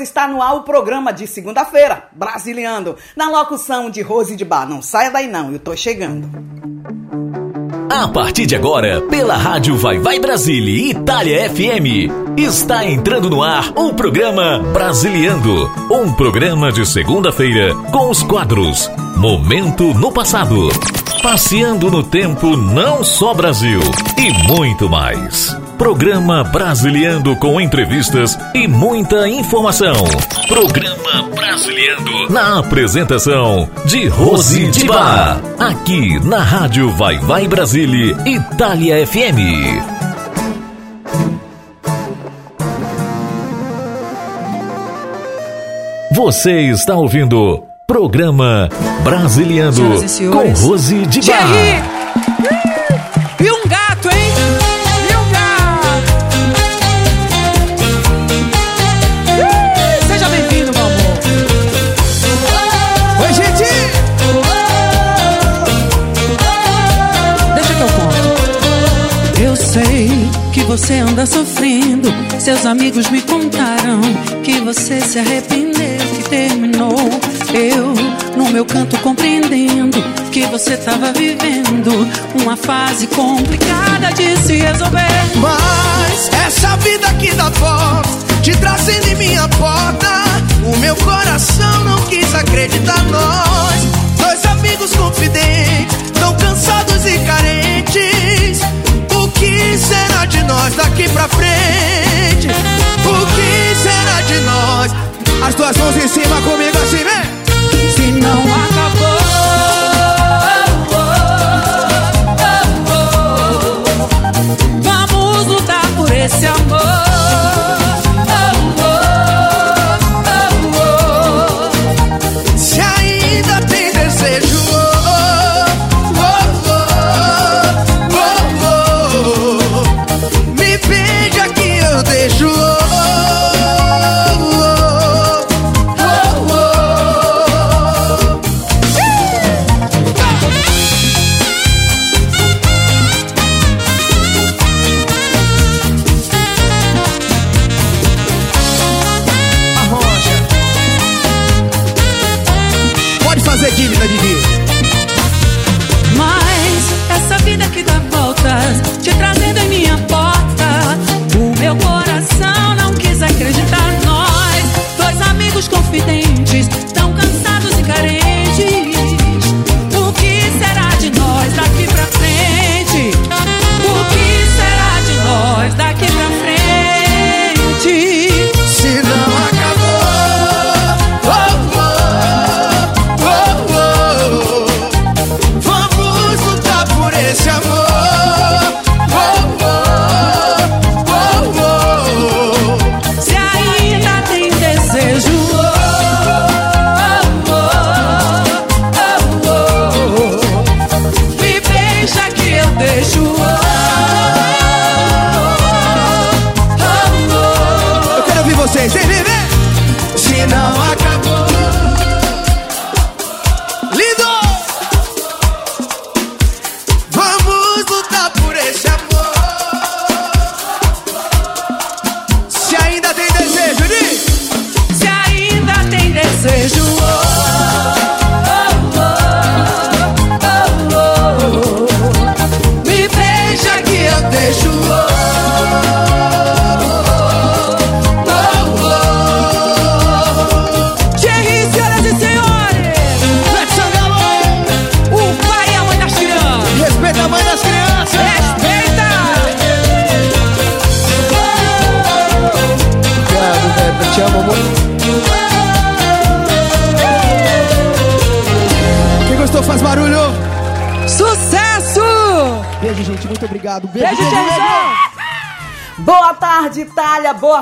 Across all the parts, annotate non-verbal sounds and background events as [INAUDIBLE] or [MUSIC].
Está no ar o programa de segunda-feira, Brasiliando, na locução de Rose de Bar. Não saia daí não, eu tô chegando. A partir de agora, pela rádio Vai Vai Brasília e Itália FM, está entrando no ar o programa Brasiliando, um programa de segunda-feira com os quadros Momento no Passado, Passeando no Tempo Não Só Brasil e muito mais. Programa Brasiliando com entrevistas e muita informação. Programa Brasiliando na apresentação de Rose de Bar. Aqui na Rádio Vai Vai Brasília, Itália FM. Você está ouvindo Programa Brasiliando com Rose de Bar. Você anda sofrendo. Seus amigos me contaram que você se arrependeu, que terminou. Eu, no meu canto, compreendendo que você tava vivendo uma fase complicada de se resolver. Mas essa vida que dá volta, te trazendo em minha porta. O meu coração não quis acreditar nós. Dois amigos confidentes, tão cansados e carentes que será de nós daqui pra frente? O que será de nós? As duas mãos em cima comigo assim, vem! Se não acabou. Vamos lutar por esse amor.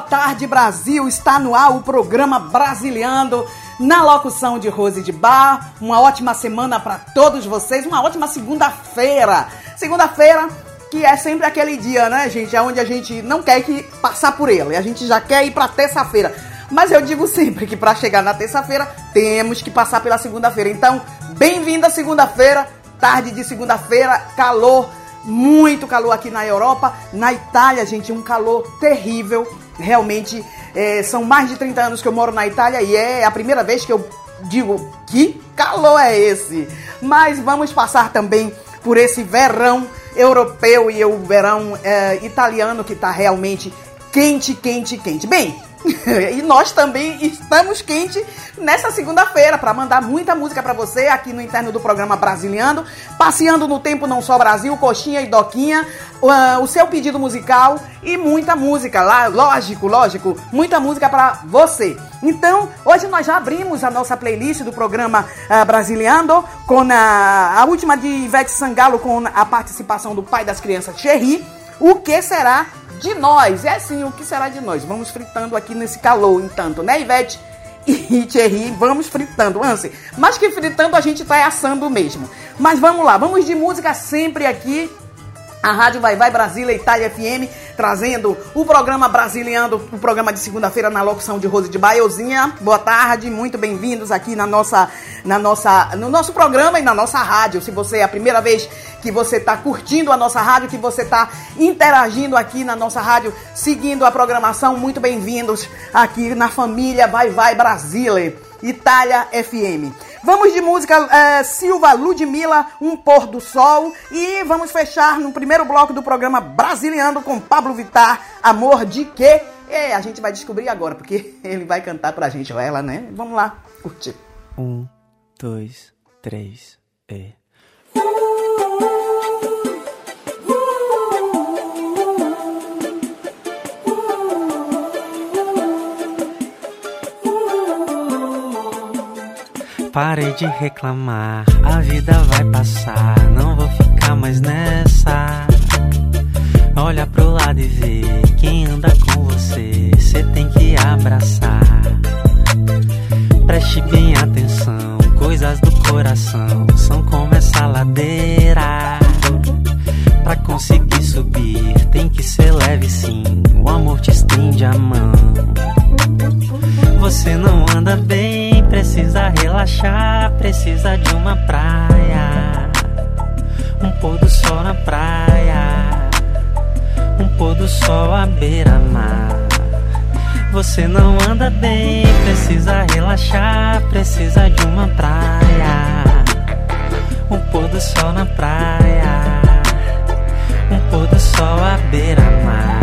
Tarde, Brasil. Está no ar o programa Brasiliando na locução de Rose de Bar. Uma ótima semana para todos vocês. Uma ótima segunda-feira. Segunda-feira que é sempre aquele dia, né, gente? É onde a gente não quer que passar por ele. A gente já quer ir para terça-feira. Mas eu digo sempre que para chegar na terça-feira temos que passar pela segunda-feira. Então, bem-vinda segunda-feira, tarde de segunda-feira, calor, muito calor aqui na Europa, na Itália, gente, um calor terrível realmente É, são mais de 30 anos que eu moro na Itália e é a primeira vez que eu digo que calor é esse. Mas vamos passar também por esse verão europeu e o verão é, italiano que está realmente quente, quente, quente. Bem, [LAUGHS] e nós também estamos quente nessa segunda-feira para mandar muita música para você aqui no interno do programa Brasiliano, passeando no tempo não só Brasil, coxinha e doquinha, uh, o seu pedido musical e muita música lá, lógico, lógico, muita música para você. Então, hoje nós já abrimos a nossa playlist do programa uh, Brasiliano com a, a última de Ivete Sangalo com a participação do pai das crianças, Cherry. O que será de nós. É assim, o que será de nós? Vamos fritando aqui nesse calor, entanto, né, Ivete? [LAUGHS] E Thierry, vamos fritando, Anse. Mas que fritando a gente tá assando mesmo. Mas vamos lá, vamos de música sempre aqui a Rádio Vai Vai Brasília Itália FM, trazendo o programa Brasiliando, o programa de segunda-feira na locução de Rose de Baiozinha. Boa tarde, muito bem-vindos aqui na nossa, na nossa, no nosso programa e na nossa rádio. Se você é a primeira vez que você está curtindo a nossa rádio, que você está interagindo aqui na nossa rádio, seguindo a programação, muito bem-vindos aqui na família Vai Vai Brasília Itália FM. Vamos de música é, Silva Ludmilla, Um Pôr do Sol. E vamos fechar no primeiro bloco do programa Brasiliano com Pablo Vittar, Amor de Quê? É, a gente vai descobrir agora, porque [LAUGHS] ele vai cantar pra gente, ela, né? Vamos lá, curtir. Um, dois, três, e. Parei de reclamar, a vida vai passar, não vou ficar mais nessa. Olha pro lado e vê quem anda com você, cê tem que abraçar. Preste bem atenção, coisas do coração são como essa ladeira. Pra conseguir subir, tem que ser leve sim, o amor te estende a mão. Você não anda bem precisa relaxar, precisa de uma praia. Um pôr do sol na praia, um pôr do sol à beira-mar. Você não anda bem, precisa relaxar, precisa de uma praia. Um pôr do sol na praia, pôr do sol à beira-mar.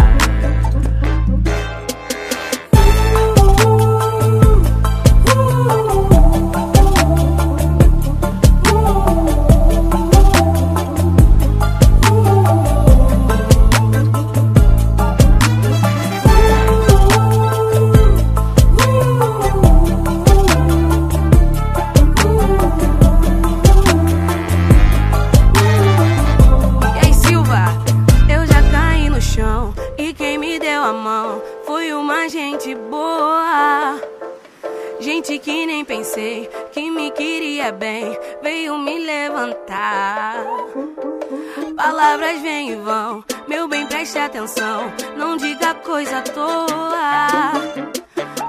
Palavras vêm e vão, meu bem, preste atenção. Não diga coisa à toa.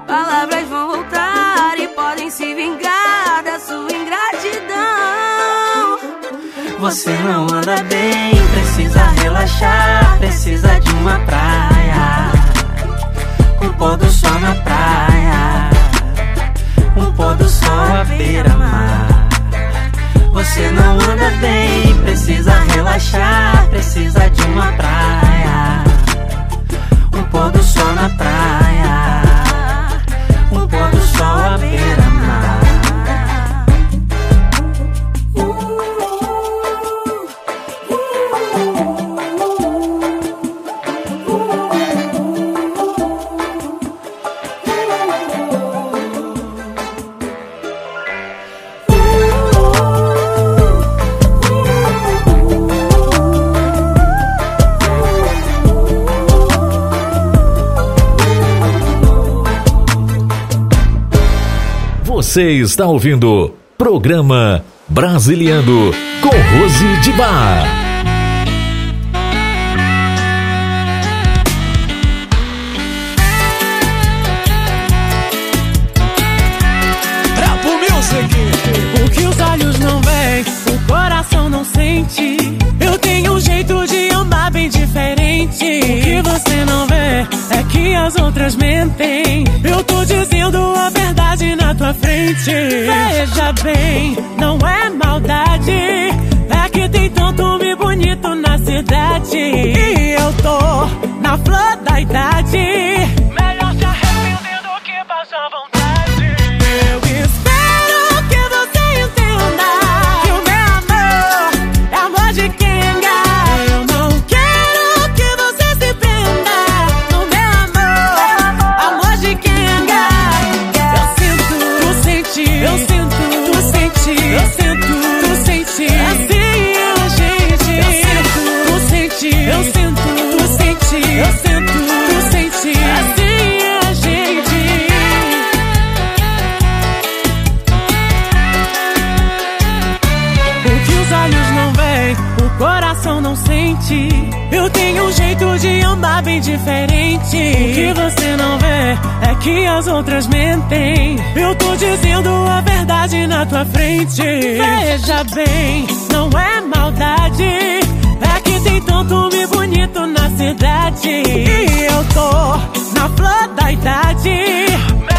Palavras vão voltar e podem se vingar da sua ingratidão. Você não anda bem, precisa relaxar, precisa de uma praia. Você está ouvindo Programa Brasiliano com Rose de Bar. O que os olhos não veem, o coração não sente. Eu tenho um jeito de andar bem diferente. O que você não vê é que as as outras mentem. Frente. Veja bem, não é maldade. É que tem tanto homem bonito na cidade. E eu tô na flor da idade. Diferente. O que você não vê é que as outras mentem. Eu tô dizendo a verdade na tua frente. Veja bem, não é maldade. É que tem tanto homem bonito na cidade. E eu tô na flor da idade.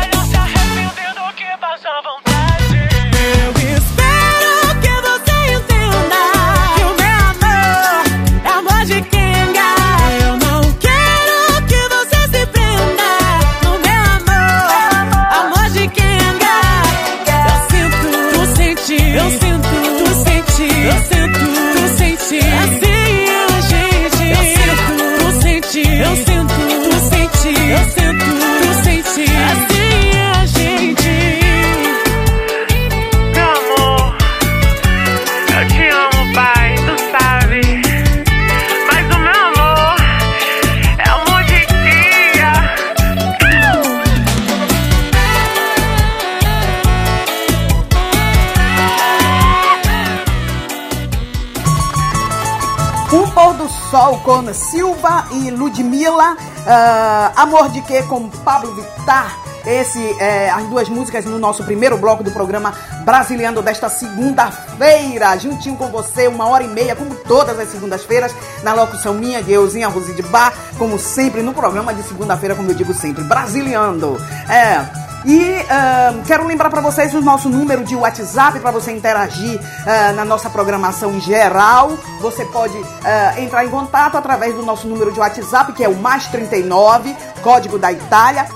Com Silva e Ludmilla. ah, Amor de quê com Pablo Vittar. Esse, é, as duas músicas no nosso primeiro bloco do programa Brasiliano desta segunda-feira, juntinho com você, uma hora e meia, como todas as segundas-feiras, na locução minha, de Euzinha Rose de Bar, como sempre, no programa de segunda-feira, como eu digo sempre, Brasiliando. É, e ah, quero lembrar para vocês o nosso número de WhatsApp para você interagir ah, na nossa programação em geral. Você pode ah, entrar em contato através do nosso número de WhatsApp, que é o mais 39, código da Itália,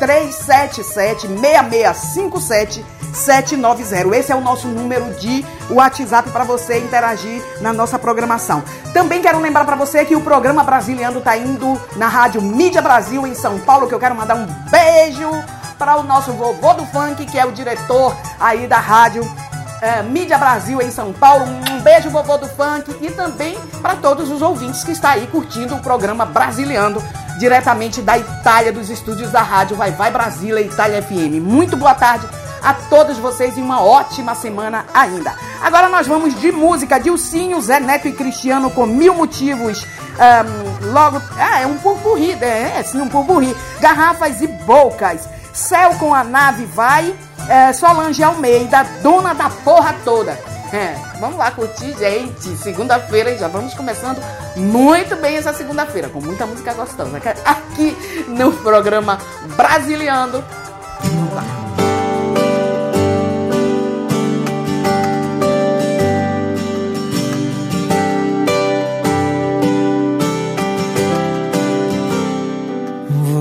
377-6657-790. Esse é o nosso número de WhatsApp para você interagir na nossa programação. Também quero lembrar para você que o programa Brasiliano está indo na Rádio Mídia Brasil em São Paulo, que eu quero mandar um beijo para o nosso vovô do funk, que é o diretor aí da rádio é, Mídia Brasil em São Paulo. Um beijo, vovô do funk, e também para todos os ouvintes que está aí curtindo o programa Brasiliano, diretamente da Itália, dos estúdios da rádio Vai Vai Brasília Itália FM. Muito boa tarde a todos vocês e uma ótima semana ainda. Agora nós vamos de música, Dilcinho, Zé Neto e Cristiano com mil motivos. Ahn, logo, ah, é um purpurri, é, é sim, um purpurri. Garrafas e bocas. Céu com a nave vai. É, Solange Almeida, dona da porra toda. É, vamos lá curtir, gente. Segunda-feira já vamos começando muito bem essa segunda-feira, com muita música gostosa. Aqui no programa Brasiliando. Vamos lá.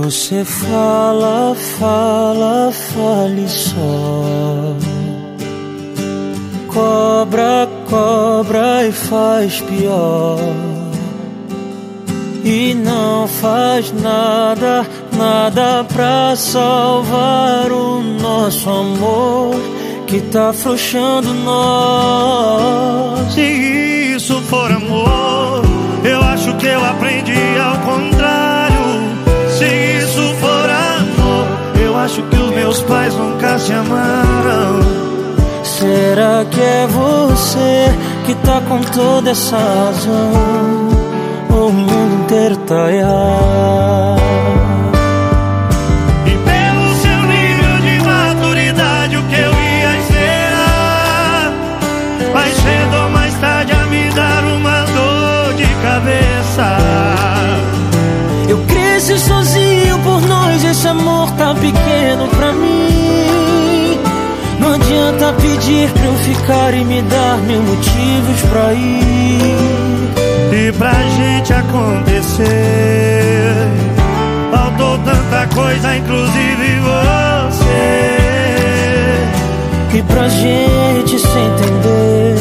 Você fala, fala, fale só. Cobra, cobra e faz pior. E não faz nada, nada pra salvar o nosso amor que tá afrouxando nós. Se isso for amor, eu acho que eu aprendi ao contrário. Acho que os meus pais nunca se amaram. Será que é você que tá com toda essa razão? O mundo inteiro tá errado? Pedir pra eu ficar e me dar mil motivos pra ir. E pra gente acontecer, faltou tanta coisa, inclusive você. E pra gente se entender,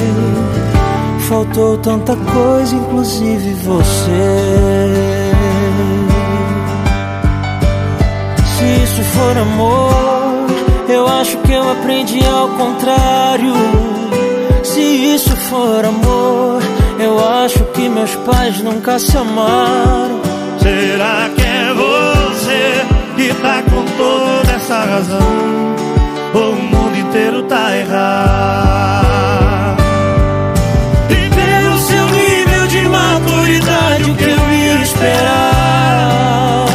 faltou tanta coisa, inclusive você. Se isso for amor, eu acho que eu aprendi ao contrário. Se isso for amor, eu acho que meus pais nunca se amaram. Será que é você que tá com toda essa razão? Ou o mundo inteiro tá errado? E pelo seu nível de maturidade, o que eu ia esperar?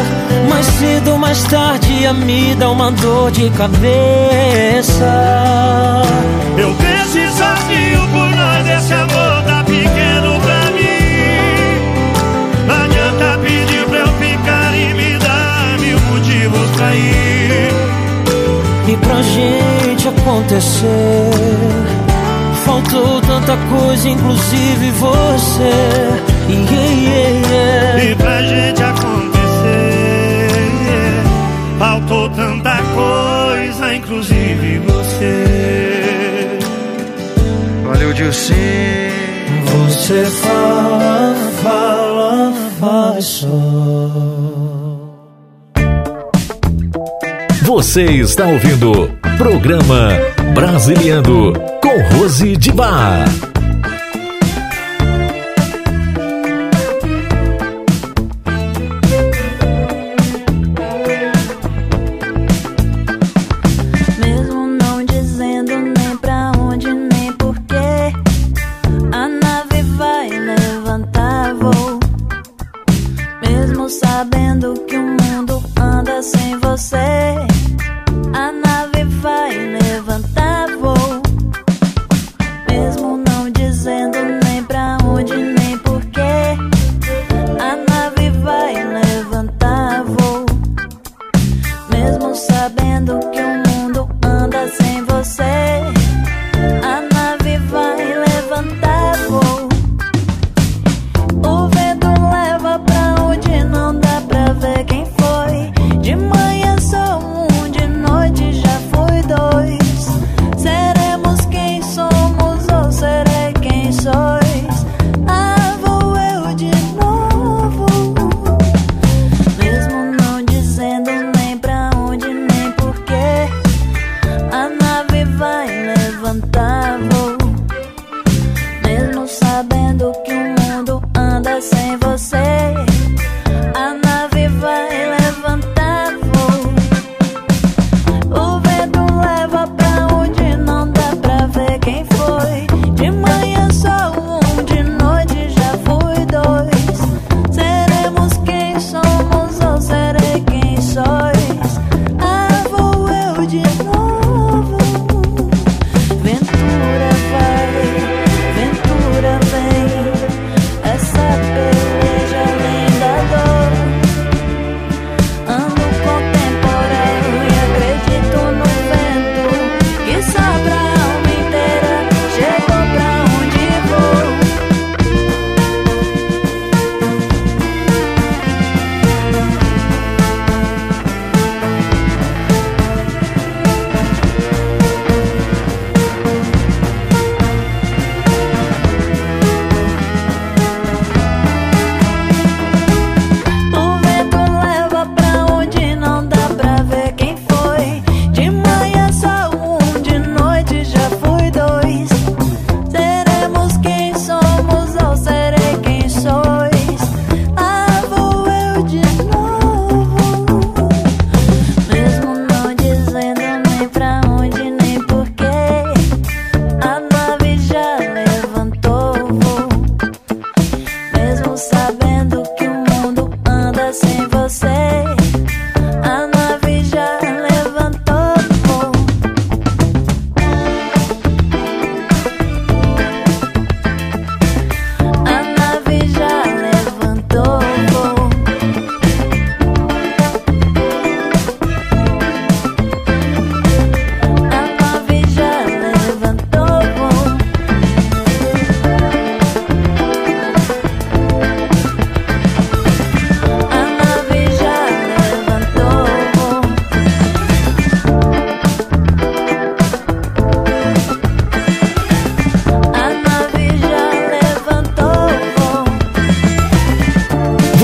Mais cedo ou mais tarde ia me dar uma dor de cabeça. Eu sozinho por nós, esse amor tá pequeno pra mim. Não adianta pedir pra eu ficar e me dar mil motivos pra ir. E pra gente acontecer, faltou tanta coisa, inclusive você. Yeah, yeah, yeah. E pra gente inclusive você. Valeu, Dilcinho. Você fala, fala, faz só. Você está ouvindo Programa Brasiliano com Rose de Bar.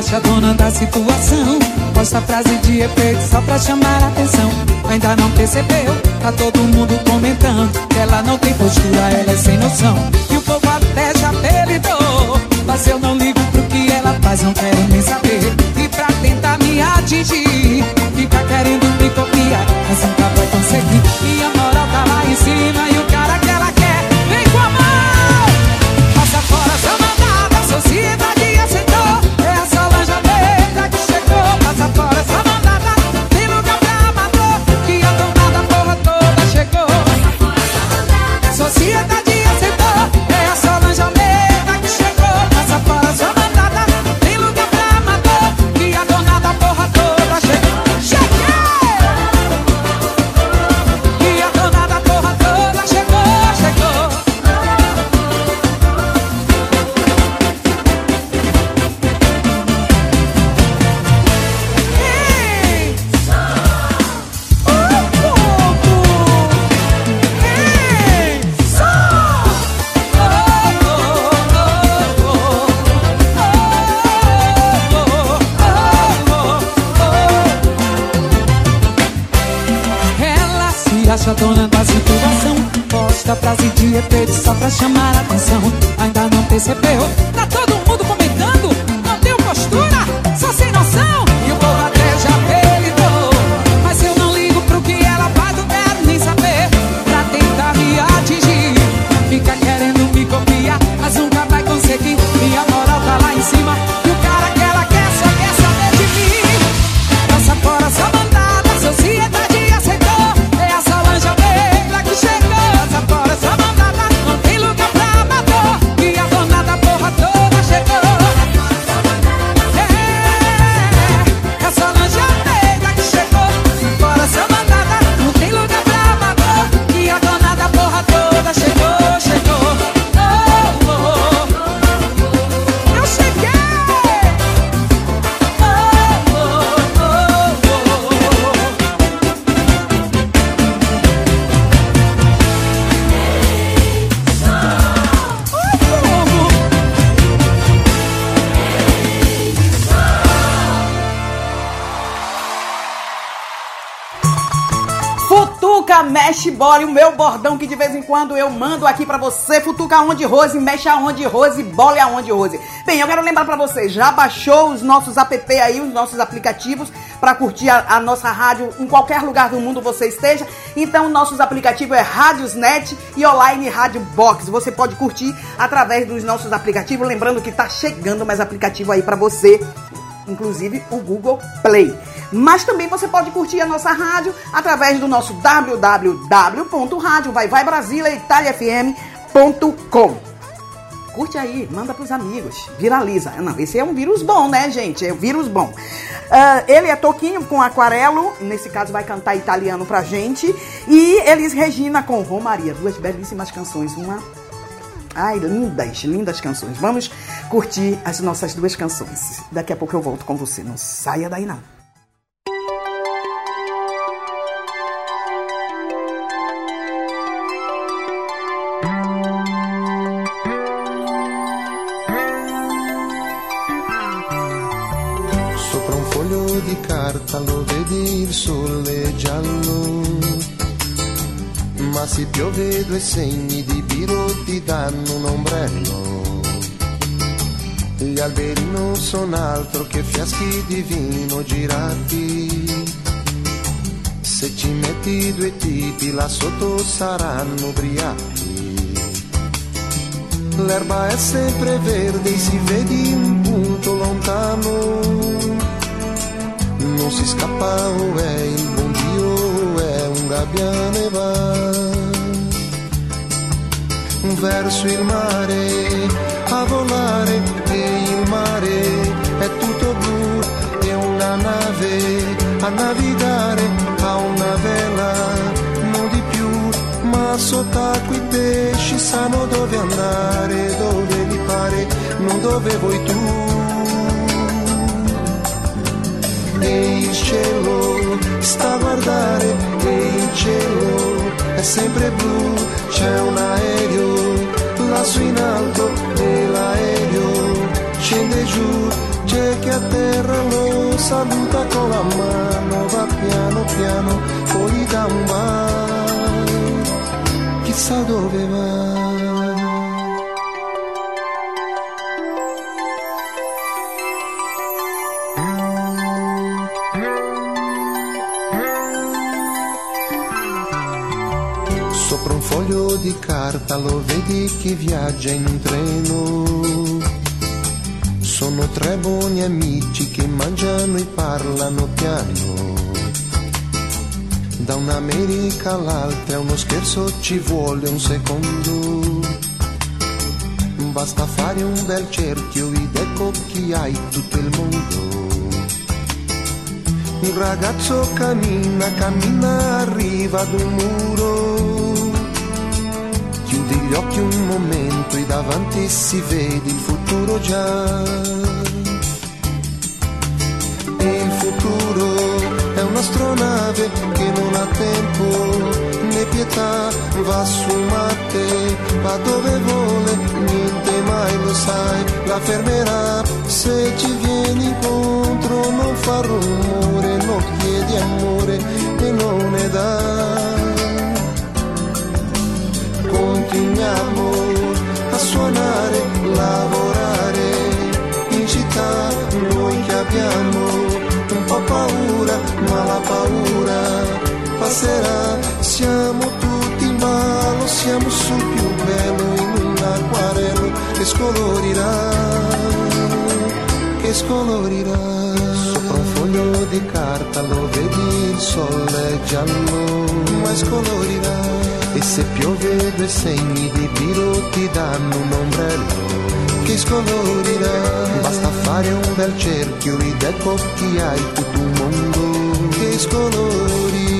Acha dona da situação. Posta frase de efeito só pra chamar a atenção. Ainda não percebeu, tá todo mundo comentando. Que ela não tem postura, ela é sem noção. E o povo até já apelidou. Mas eu não ligo pro que ela faz, não quero nem saber. E pra tentar me atingir, fica querendo me copiar. Mas nunca vai conseguir. E a moral tá lá em cima e o cara quer Posta frase de efeito só pra chamar a atenção. Ainda não percebeu? Mexe bola, e o meu bordão que de vez em quando eu mando aqui pra você. Futuca aonde, Rose, mexe aonde, Rose, bola aonde, Rose. Bem, eu quero lembrar pra você, já baixou os nossos app aí, os nossos aplicativos pra curtir a, a nossa rádio em qualquer lugar do mundo você esteja. Então, nossos aplicativos é Radiosnet e Online Rádio Box. Você pode curtir através dos nossos aplicativos, lembrando que tá chegando mais aplicativo aí pra você inclusive o Google Play. Mas também você pode curtir a nossa rádio através do nosso www.radiovaivaibrasileitaliafm.com. Curte aí, manda pros amigos, viraliza. Não, esse é um vírus bom, né, gente? É um vírus bom. Ah, ele é Toquinho com aquarelo, nesse caso vai cantar italiano pra gente. E Elis Regina com Romaria, duas belíssimas canções. Uma Ai, lindas, lindas canções. Vamos curtir as nossas duas canções. Daqui a pouco eu volto com você. Não saia daí, não. Se piove due segni di biro ti danno un ombrello. Gli alberi non sono altro che fiaschi di vino girati. Se ci metti due tipi là sotto saranno ubriachi. L'erba è sempre verde, si vedi un punto lontano. Non si scappa o è il buon Dio, è un gabbiane va verso il mare, a volare e il mare è tutto blu e una nave a navigare a una vela, non di più, ma sott'acqua i pesci sanno dove andare, dove li pare, non dove vuoi tu. E il il cielo sta a guardare, e il cielo è sempre blu, c'è un aereo lassù in alto e l'aereo scende giù, c'è che a terra lo saluta con la mano, va piano piano, gli dà un bacio, chissà dove va. Sopra un foglio di carta lo vedi che viaggia in un treno. Sono tre buoni amici che mangiano e parlano piano. Da un'America all'altra uno scherzo ci vuole un secondo. Basta fare un bel cerchio ed ecco chi hai tutto il mondo. Un ragazzo cammina, cammina, arriva ad un muro. Gli occhi un momento e davanti si vede il futuro già. E il futuro è un'astronave che non ha tempo né pietà, va su Marte, va dove vuole, niente mai lo sai, la fermerà se ci vieni incontro, non fa rumore, non chiedi amore e non ne dà continuiamo a suonare, lavorare in città, noi che abbiamo un po' paura, ma la paura passerà, siamo tutti in ballo, siamo sul più bello in un acquarello che scolorirà, che scolorirà. Sopra un foglio di carta lo vedi il sole giallo, ma scolorirà. E se piove due segni di biro ti danno un ombrello che scolorirà. Basta fare un bel cerchio ed ecco chi hai tutto un mondo che scolorirà.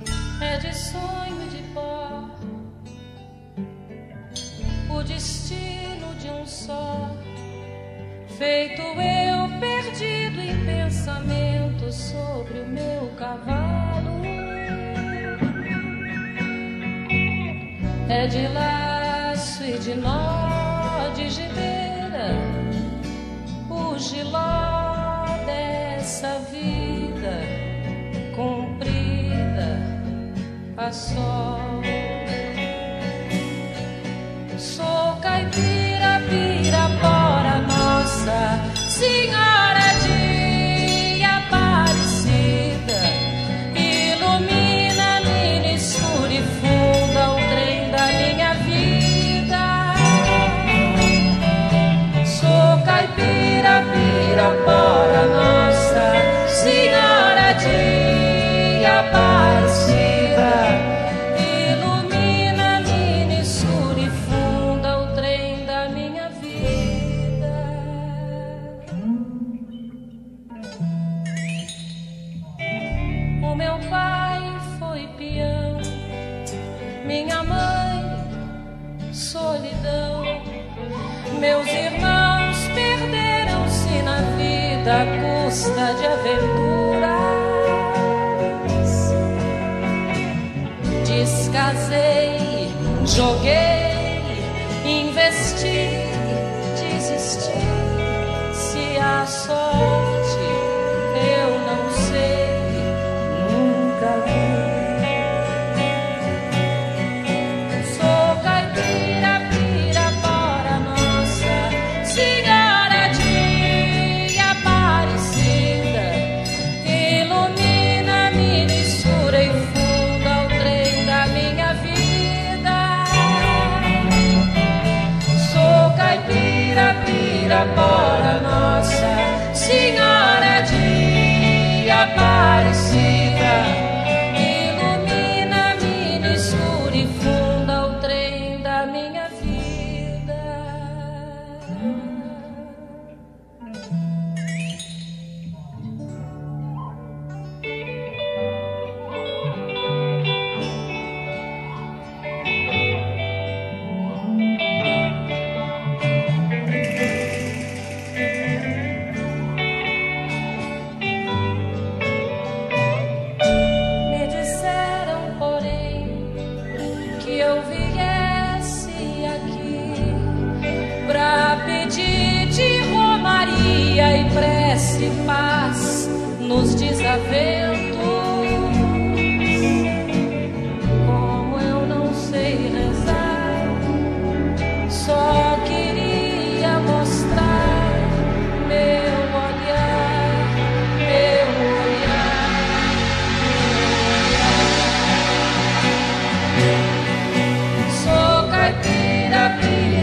O giló dessa vida comprida a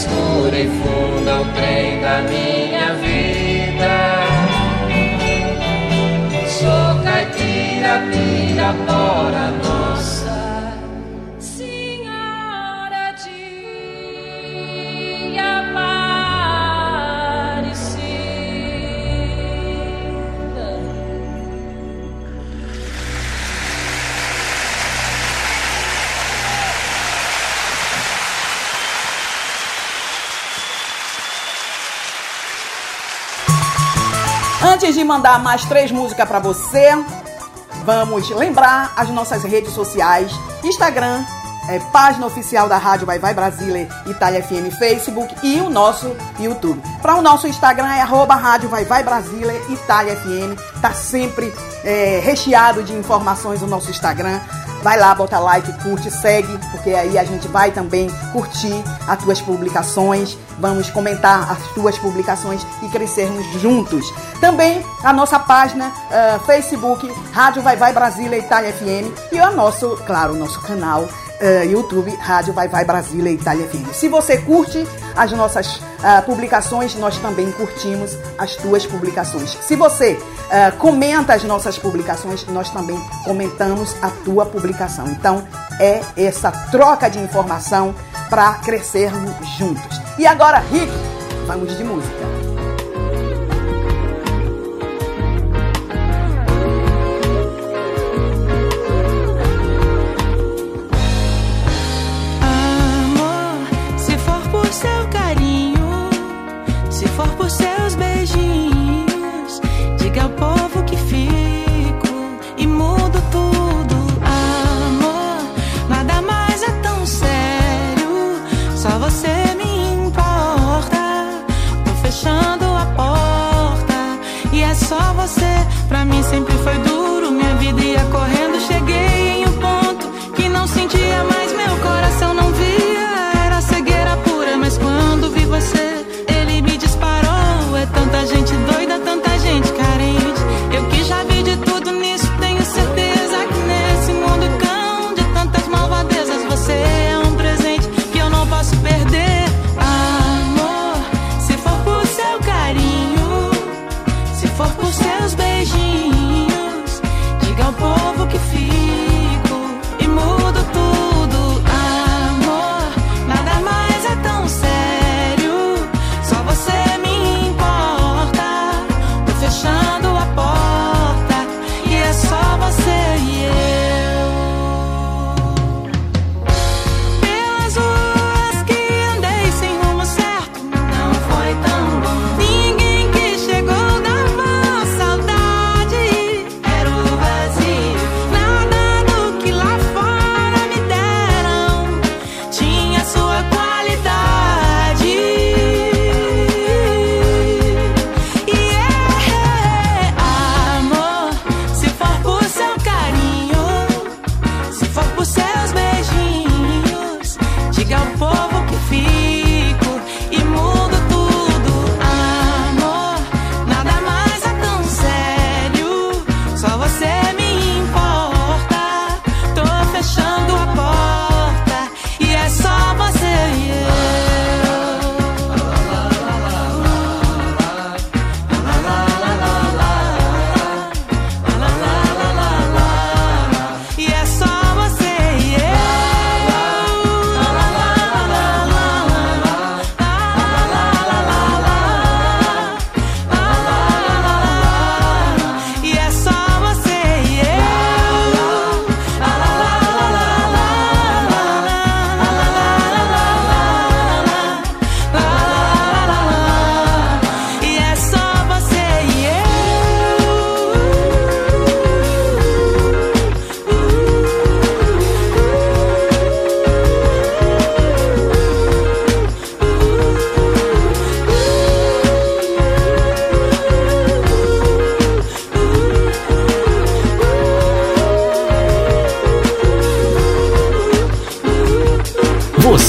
escuro e funda o trem da minha vida. Sou caipira, pirapora, Nossa Antes de mandar mais três músicas pra você, vamos lembrar as nossas redes sociais: Instagram, é, página oficial da Rádio Vai Vai Brasília Itália FM Facebook e o nosso YouTube. Para o nosso Instagram é Rádio Vai Vai Brasília Itália FM. Tá sempre é, recheado de informações o nosso Instagram. Vai lá, bota like, curte, segue, porque aí a gente vai também curtir as tuas publicações, vamos comentar as tuas publicações e crescermos juntos. Também a nossa página ah, Facebook, Rádio Vai Vai Brasília Itália FM e o nosso, claro, o nosso canal ah, YouTube, Rádio Vai Vai Brasília Itália FM. Se você curte as nossas ah, publicações, nós também curtimos as tuas publicações. Se você ah, comenta as nossas publicações, nós também comentamos a tua publicação. Então, é essa troca de informação para crescermos juntos. E agora, Rick, vamos de música. Diga ao povo que fico e mudo tudo. Amor, nada mais é tão sério, só você me importa. Tô fechando a porta e é só você. Pra mim sempre foi duro, minha vida ia correndo,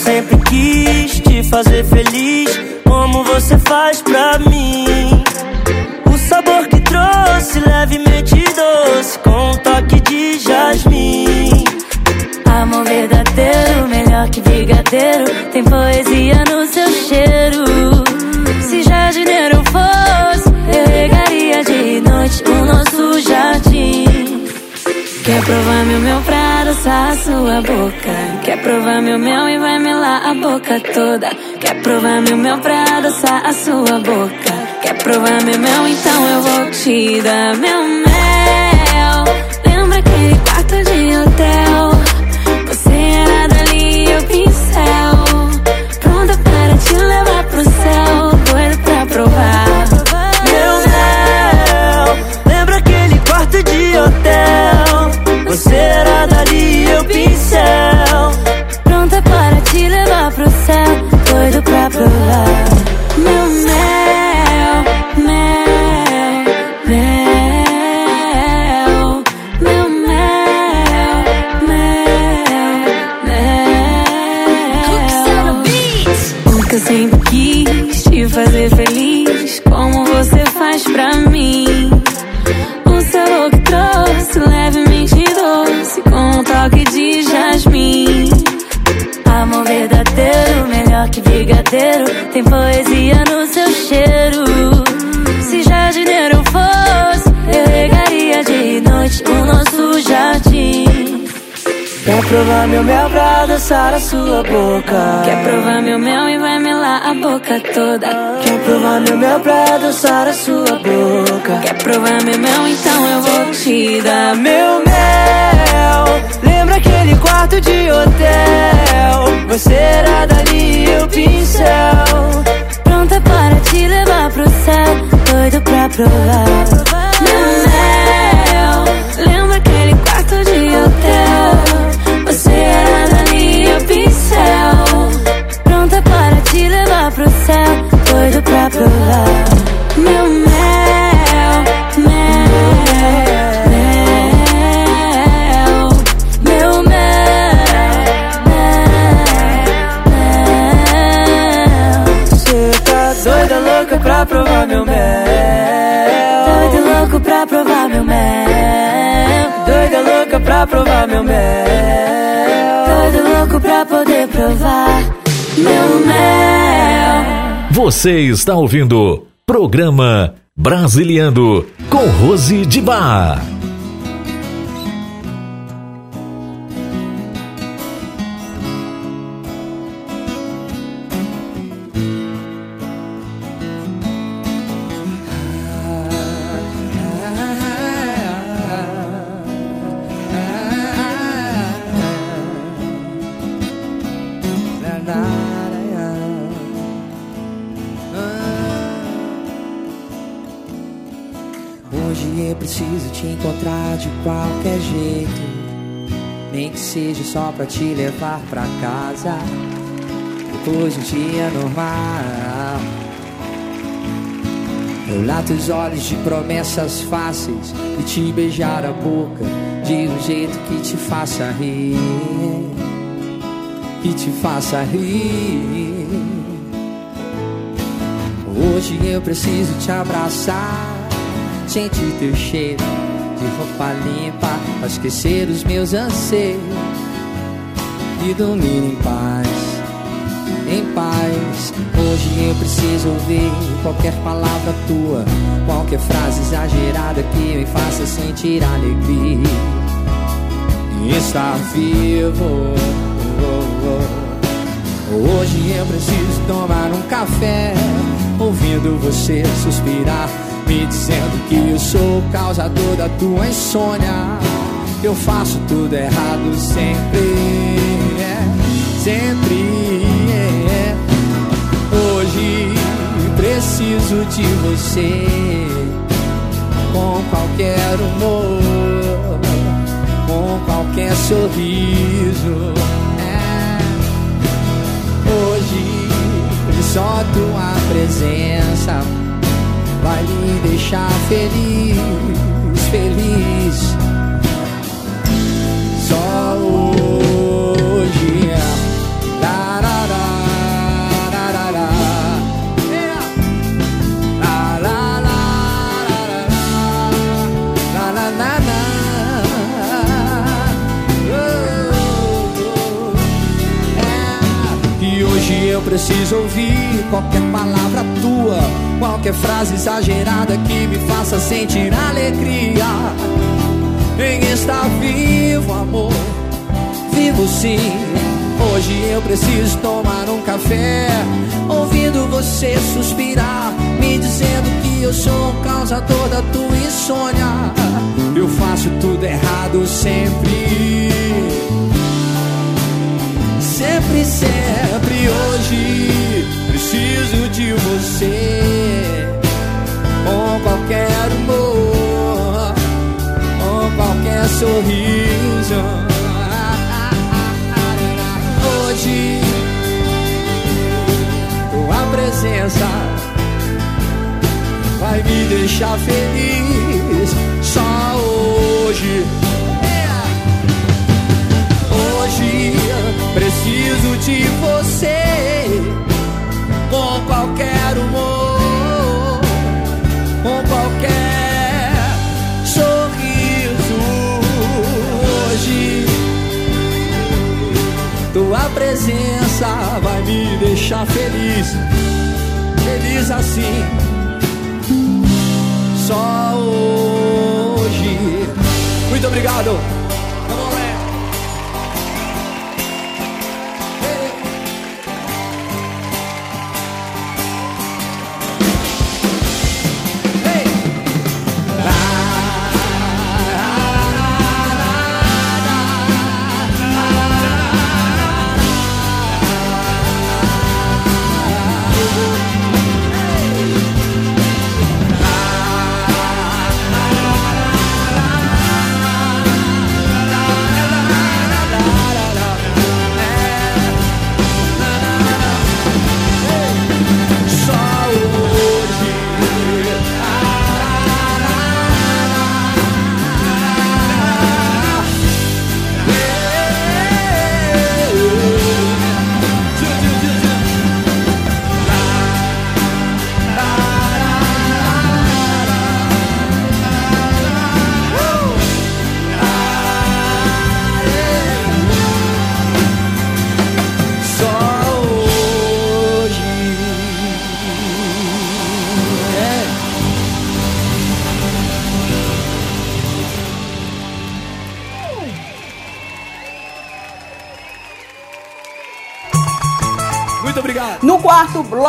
Sempre quis te fazer feliz, como você faz pra mim. O sabor que trouxe, levemente doce, com um toque de jasmim. Amor verdadeiro, melhor que brigadeiro, tem poesia no seu cheiro. Se jardineiro fosse, eu regaria de noite o nosso jardim. Quer provar meu mel pra a sua boca? Quer provar meu mel e vai melar a boca toda? Quer provar meu mel pra adoçar a sua boca? Quer provar meu mel? Então eu vou te dar meu mel. Eu pincel. Brigadeiro, tem poesia no seu cheiro. Se jardineiro fosse, eu regaria de noite o nosso jardim. Quer provar meu mel pra adoçar a sua boca? Quer provar meu mel e vai melar a boca toda? Quer provar meu mel pra adoçar a sua boca? Quer provar meu mel? Então eu vou te dar Meu mel, lembra aquele quarto de hotel? Você era dali, eu pincel. Pronta para te levar pro céu, doido pra provar. Meu mel, lembra aquele quarto de hotel? Você era dali, eu pincel. Pronta para te levar pro céu, doido pra provar. Meu mel, pra provar meu mel. Doido louco pra provar meu mel. Doida, louca pra provar meu mel. Doido louco pra poder provar meu mel. Você está ouvindo Programa Brasiliando com Rose de Bar. Qualquer jeito. Nem que seja só pra te levar pra casa. Depois de um dia normal. Olhar teus olhos de promessas fáceis e te beijar a boca de um jeito que te faça rir. Que te faça rir. Hoje eu preciso te abraçar, sentir teu cheiro de roupa limpa, pra esquecer os meus anseios e dormir em paz, em paz. Hoje eu preciso ouvir qualquer palavra tua, qualquer frase exagerada que me faça sentir alegria e estar vivo. Hoje eu preciso tomar um café, ouvindo você suspirar, me dizendo que eu sou o causador da tua insônia. Eu faço tudo errado sempre, é, sempre. É. Hoje preciso de você com qualquer humor, com qualquer sorriso. É. Hoje só tua presença vai me deixar feliz, feliz. Preciso ouvir qualquer palavra tua, qualquer frase exagerada que me faça sentir alegria. Em estar vivo, amor, vivo sim. Hoje eu preciso tomar um café, ouvindo você suspirar, me dizendo que eu sou o causador da tua insônia. Eu faço tudo errado sempre. Sempre, sempre hoje preciso de você com qualquer humor, com qualquer sorriso. Hoje tua presença vai me deixar feliz. Presença vai me deixar feliz, feliz assim. Só hoje. Muito obrigado.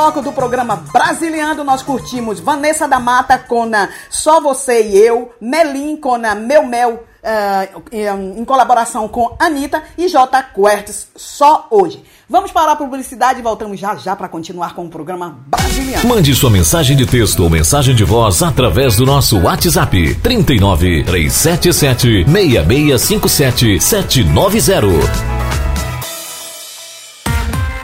Bloco do programa Brasiliano, nós curtimos Vanessa da Mata com Só Você e Eu, Melim com Meu Mel, eh, em, colaboração com Anitta e J Quertes, Só Hoje. Vamos para a publicidade e voltamos já já para continuar com o programa Brasiliano. Mande sua mensagem de texto ou mensagem de voz através do nosso WhatsApp 39 377 6657 790.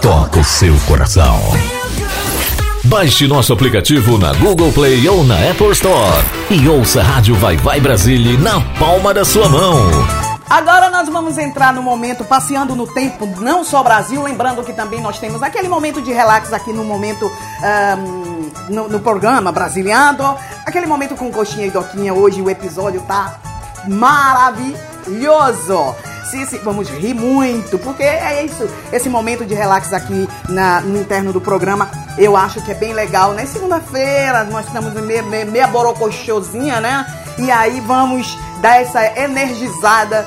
toca o seu coração. Baixe nosso aplicativo na Google Play ou na Apple Store e ouça a Rádio Vai Vai Brasília na palma da sua mão. Agora nós vamos entrar no momento passeando no tempo, não só Brasil, lembrando que também nós temos aquele momento de relax aqui no momento ahm, no, no programa Brasiliano, aquele momento com coxinha e doquinha. Hoje o episódio tá maravilhoso. Vamos rir muito, porque é isso, esse momento de relax aqui na, no interno do programa, eu acho que é bem legal, né? Segunda-feira, nós estamos meia, meia, meia borocochosinha, né? E aí vamos dar essa energizada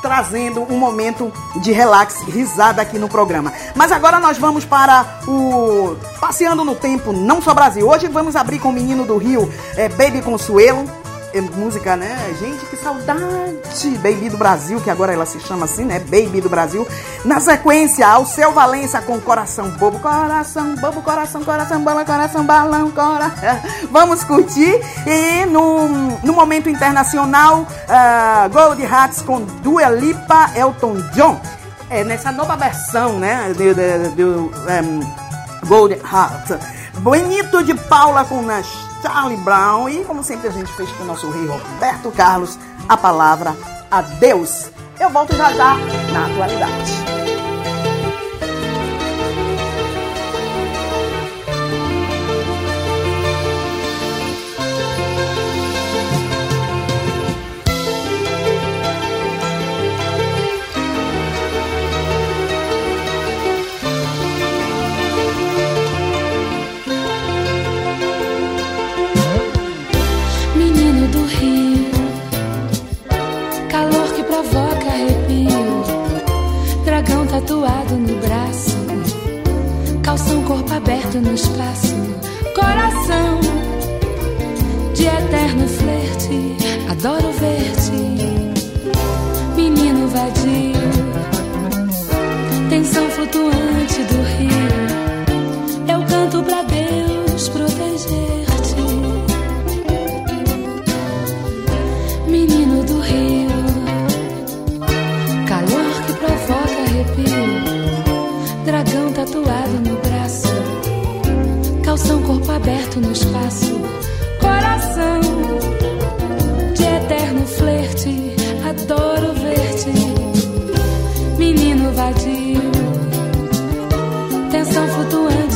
trazendo um momento de relax, risada aqui no programa. Mas agora nós vamos para o Passeando no Tempo, não só Brasil. Hoje vamos abrir com o Menino do Rio, é, Baby Consuelo. É música, né? Gente, que saudade! Baby do Brasil, que agora ela se chama assim, né? Baby do Brasil. Na sequência, ao seu Valença com Coração Bobo. Coração Bobo, Coração, Coração Bobo, Coração Balão, Coração. [LAUGHS] Vamos curtir. E no, no momento internacional, uh, Gold Hats com Dua Lipa, Elton John. É nessa nova versão, né? Do, do, do um, Gold Heart. Bonito de Paula com Nash. Charlie Brown e, como sempre, a gente fez com o nosso rei Roberto Carlos a palavra adeus. Eu volto já já na atualidade. Tatuado no braço, calção corpo aberto no espaço, coração de eterno flerte, adoro ver-te, menino vadio, tensão flutuante do rio, dragão tatuado no braço, calção corpo aberto no espaço, coração de eterno flerte, adoro ver-te, menino vadio, tensão flutuante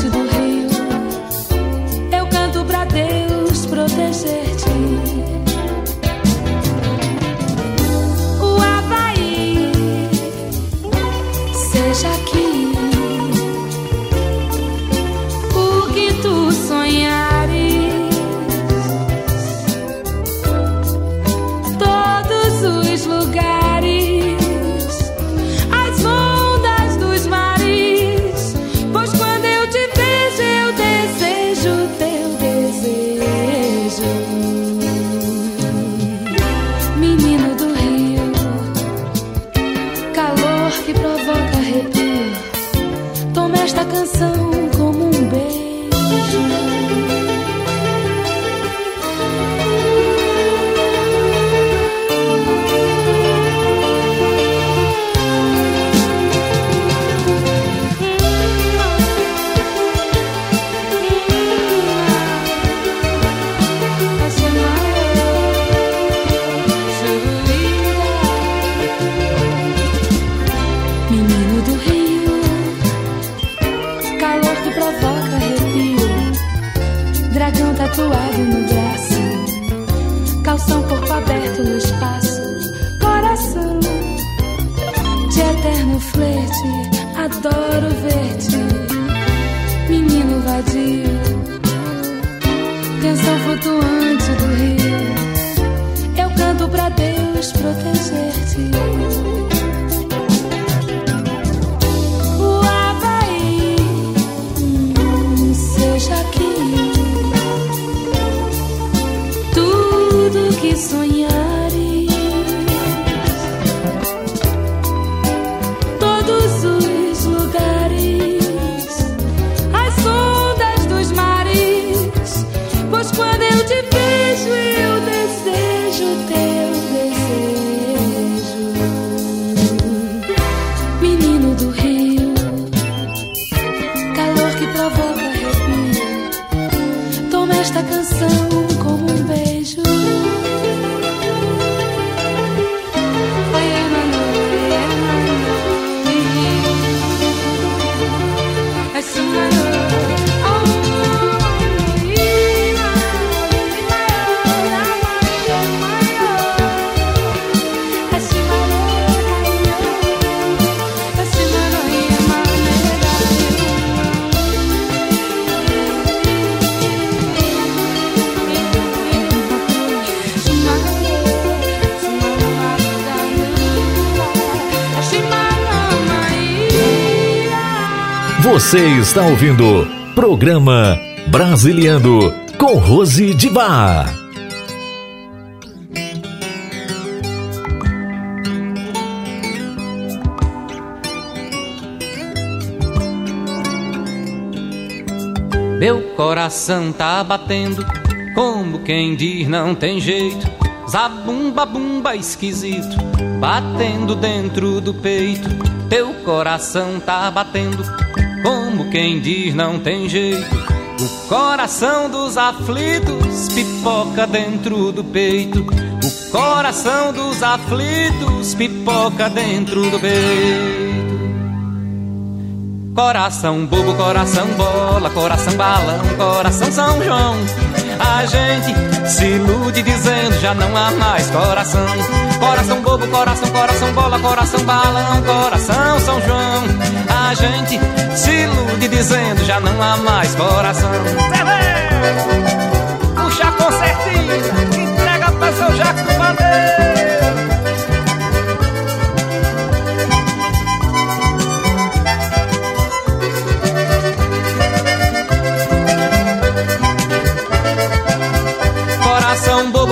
Você está ouvindo programa Brasiliando com Rose de Bar. Meu coração tá batendo, como quem diz não tem jeito. Zabumba bumba esquisito, batendo dentro do peito. Teu coração tá batendo, como quem diz não tem jeito. O coração dos aflitos pipoca dentro do peito. O coração dos aflitos pipoca dentro do peito. Coração bobo, coração bola, coração balão, coração São João. A gente se ilude dizendo já não há mais coração. Coração bobo, coração, coração bola, coração balão, coração São João. A gente se ilude dizendo já não há mais coração. Puxa a concertina, entrega pra seu Jacques Bandeira.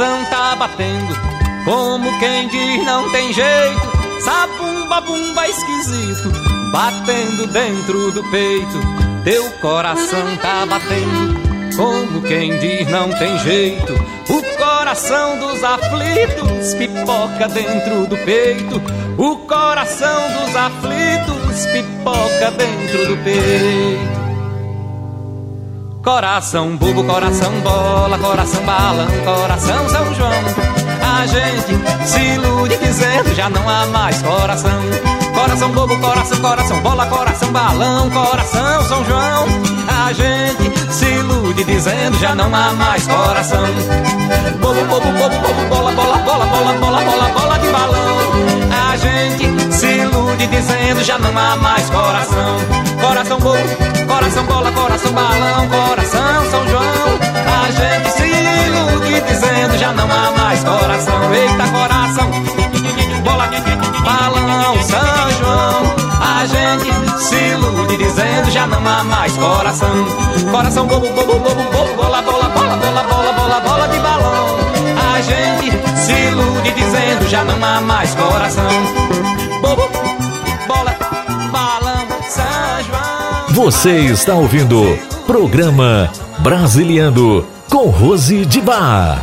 Coração tá batendo, como quem diz não tem jeito. Sabumba bumba esquisito, batendo dentro do peito. Teu coração tá batendo, como quem diz não tem jeito. O coração dos aflitos pipoca dentro do peito. O coração dos aflitos pipoca dentro do peito. Coração bobo, coração bola, coração balão, coração São João. A gente se ilude dizendo já não há mais coração. Coração bobo, coração, coração bola, coração balão, coração São João. A gente se ilude dizendo já não há mais coração. Bobo, já não há mais coração. Coração bobo, bobo, bobo, bobo, bola, bola, bola, bola, bola, bola, bola de balão. A gente se ilude dizendo já não há mais coração. Bobo, bola, balão, São João. Você está ouvindo programa Brasiliando com Rose de Bar.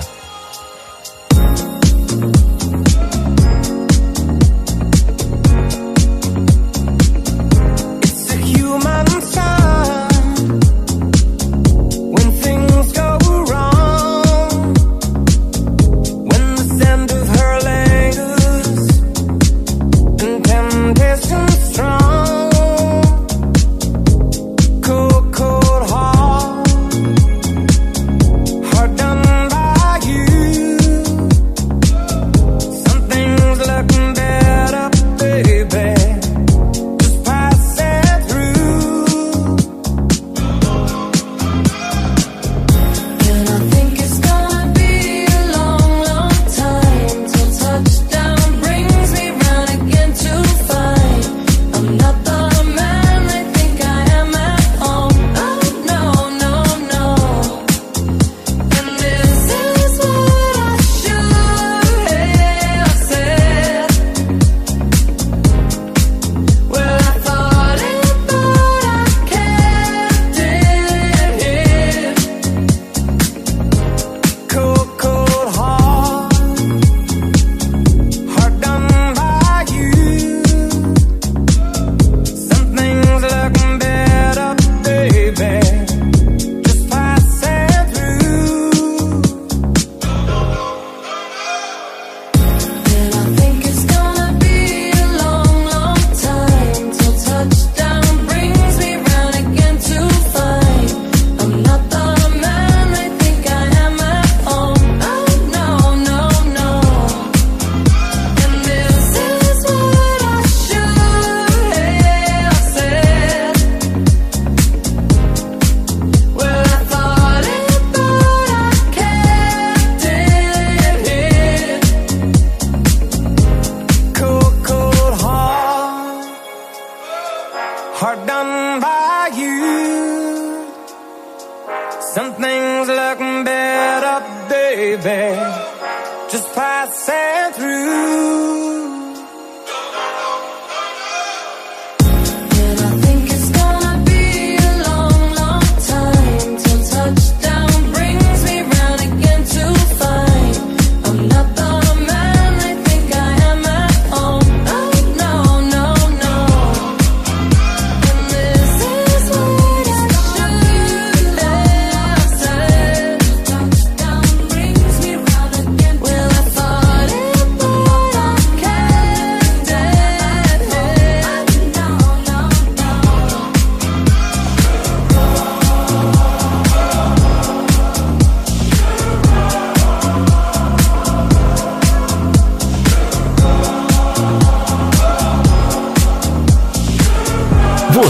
Some things look better, baby.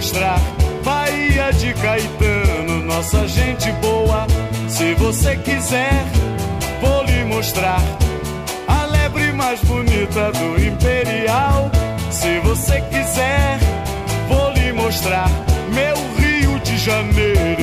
mostrar. Bahia de Caetano, nossa gente boa. Se você quiser, vou lhe mostrar a lebre mais bonita do Imperial. Se você quiser, vou lhe mostrar meu Rio de Janeiro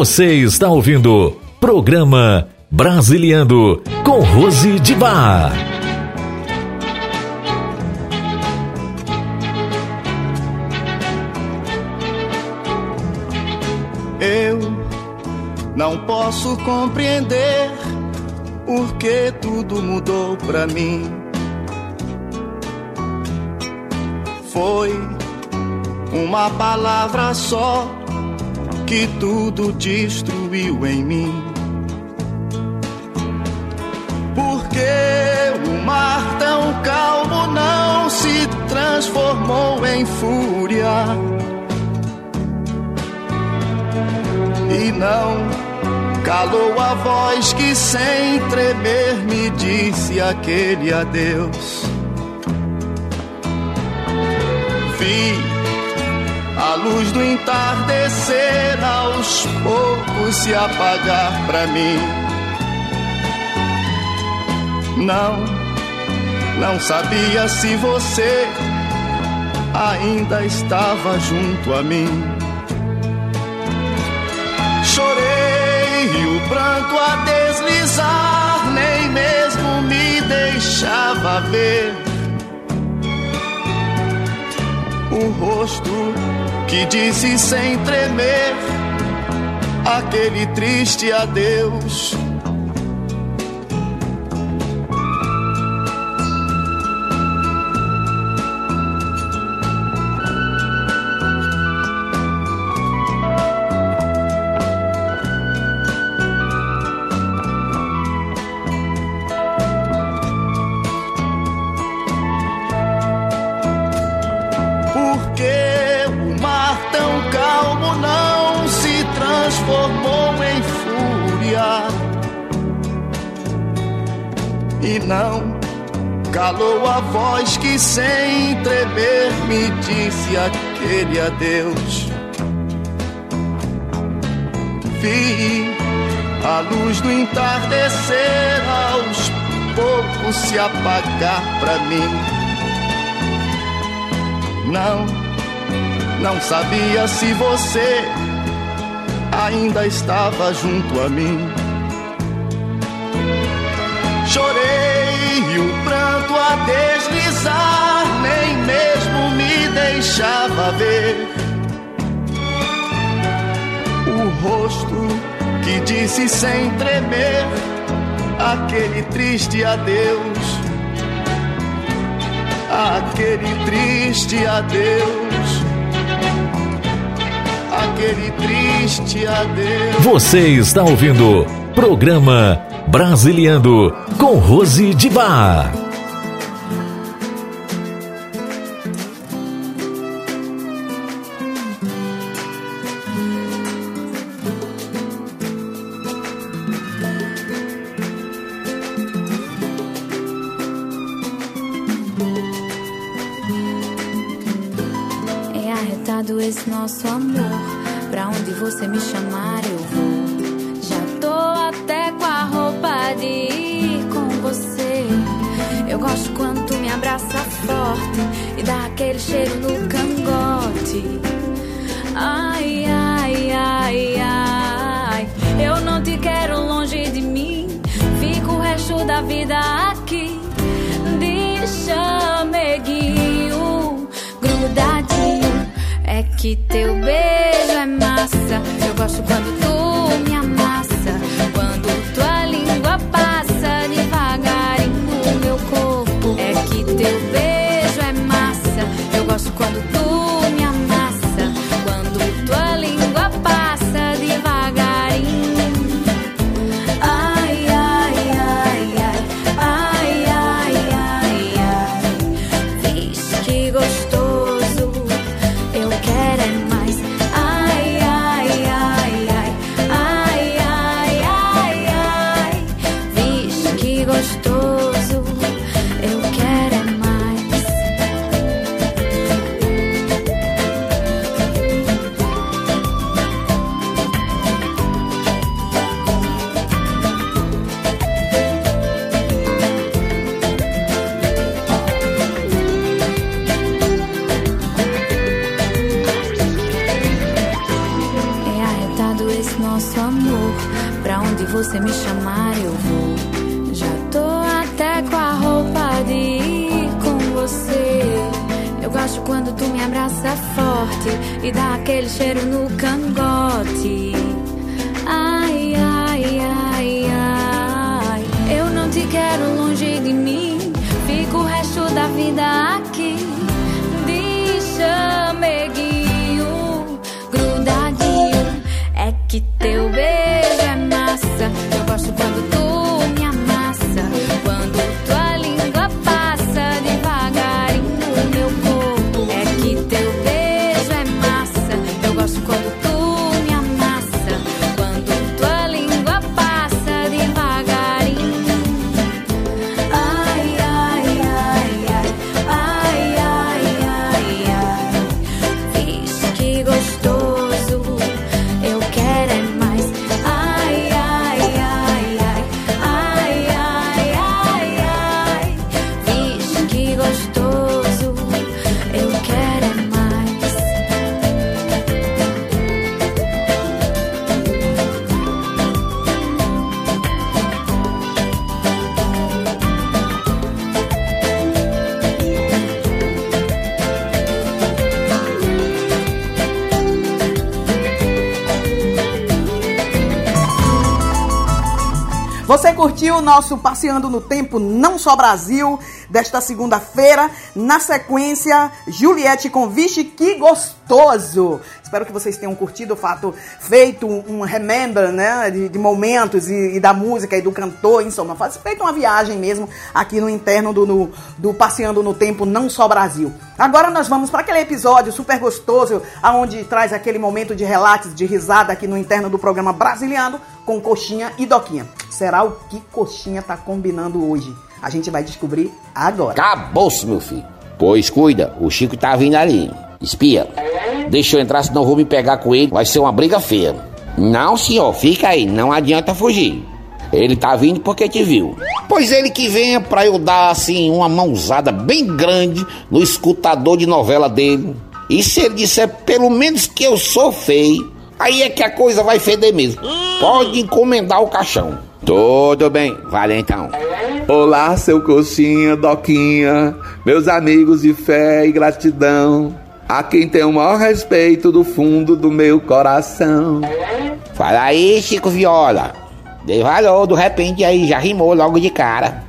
Você está ouvindo programa Brasiliando com Rose de Bar. Eu não posso compreender por que tudo mudou pra mim. Foi uma palavra só que tudo destruiu em mim. Porque o mar tão calmo não se transformou em fúria. E não calou a voz que sem tremer me disse aquele adeus. Vi a luz do entardecer aos poucos se apagar pra mim. Não, não sabia se você ainda estava junto a mim. Chorei e o pranto a deslizar, nem mesmo me deixava ver o rosto que disse sem tremer aquele triste adeus. Não calou a voz que sem tremer me disse aquele adeus. Vi a luz do entardecer aos poucos se apagar pra mim. Não, não sabia se você ainda estava junto a mim. Deslizar, nem mesmo me deixava ver o rosto que disse sem tremer aquele triste adeus aquele triste adeus, aquele triste adeus. Você está ouvindo programa Brasiliando com Rose de Bar. Você me chamar, eu vou. Já tô até com a roupa de ir com você. Eu gosto quando tu me abraça forte e dá aquele cheiro no cangote. Ai, ai, ai, ai. Eu não te quero longe de mim. Fico o resto da vida aqui. De chameguinho, grudadinho. É que teu beijo é massa. Eu gosto quando tu Você curtiu o nosso Passeando no Tempo Não Só Brasil desta segunda-feira? Na sequência, Juliette com Vixe Que Gostoso. Espero que vocês tenham curtido o fato feito um remember, né, de, de momentos e, e da música e do cantor, em soma, feito uma viagem mesmo aqui no interno do, do Passeando no Tempo Não Só Brasil. Agora nós vamos para aquele episódio super gostoso, aonde traz aquele momento de relatos, de risada aqui no interno do programa Brasiliano com Coxinha e Doquinha. Será o que Coxinha tá combinando hoje? A gente vai descobrir agora. Acabou-se, meu filho. Pois cuida, o Chico tá vindo ali. Espia. Deixa eu entrar, senão eu vou me pegar com ele. Vai ser uma briga feia. Não, senhor, fica aí. Não adianta fugir. Ele tá vindo porque te viu. Pois ele que venha pra eu dar, assim, uma mãozada bem grande no escutador de novela dele. E se ele disser pelo menos que eu sou feio, aí é que a coisa vai feder mesmo. Pode encomendar o caixão. Tudo bem, vale então. Olá, seu coxinha, doquinha, meus amigos de fé e gratidão, a quem tenho o maior respeito do fundo do meu coração. Fala aí, Chico Viola. Dei valor, do repente aí, já rimou logo de cara.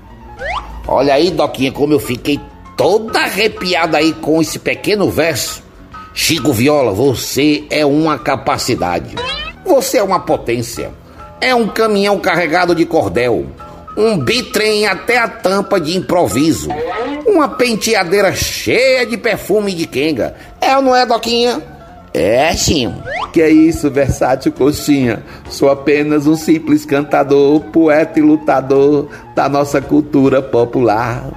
Olha aí, Doquinha, como eu fiquei toda arrepiada aí com esse pequeno verso. Chico Viola, você é uma capacidade. Você é uma potência. É um caminhão carregado de cordel. Um bitrem até a tampa de improviso. Uma penteadeira cheia de perfume de quenga. É ou não é, Doquinha? É sim. Que é isso, versátil coxinha? Sou apenas um simples cantador, poeta e lutador da nossa cultura popular.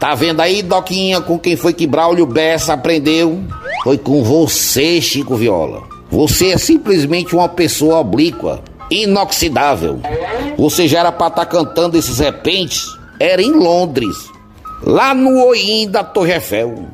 Tá vendo aí, Doquinha, com quem foi que Braulio Bessa aprendeu? Foi com você, Chico Viola. Você é simplesmente uma pessoa oblíqua, inoxidável. Você já era pra estar cantando esses repentes, era em Londres, lá no Oim da Torre Eiffel.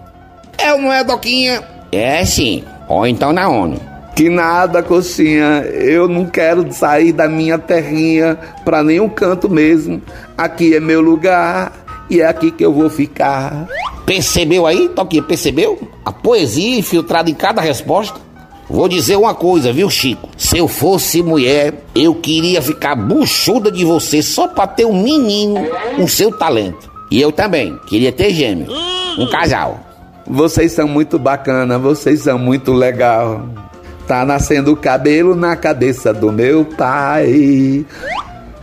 É ou não é, Doquinha? É sim, ou então na ONU. Que nada, coxinha. Eu não quero sair da minha terrinha pra nenhum canto mesmo. Aqui é meu lugar e é aqui que eu vou ficar. Percebeu aí, Toquinha? Percebeu? A poesia infiltrada em cada resposta. Vou dizer uma coisa, viu, Chico? Se eu fosse mulher, eu queria ficar buchuda de você só pra ter um menino com seu talento. E eu também, queria ter gêmeo. Um casal. Vocês são muito bacana, vocês são muito legal. Tá nascendo cabelo na cabeça do meu pai.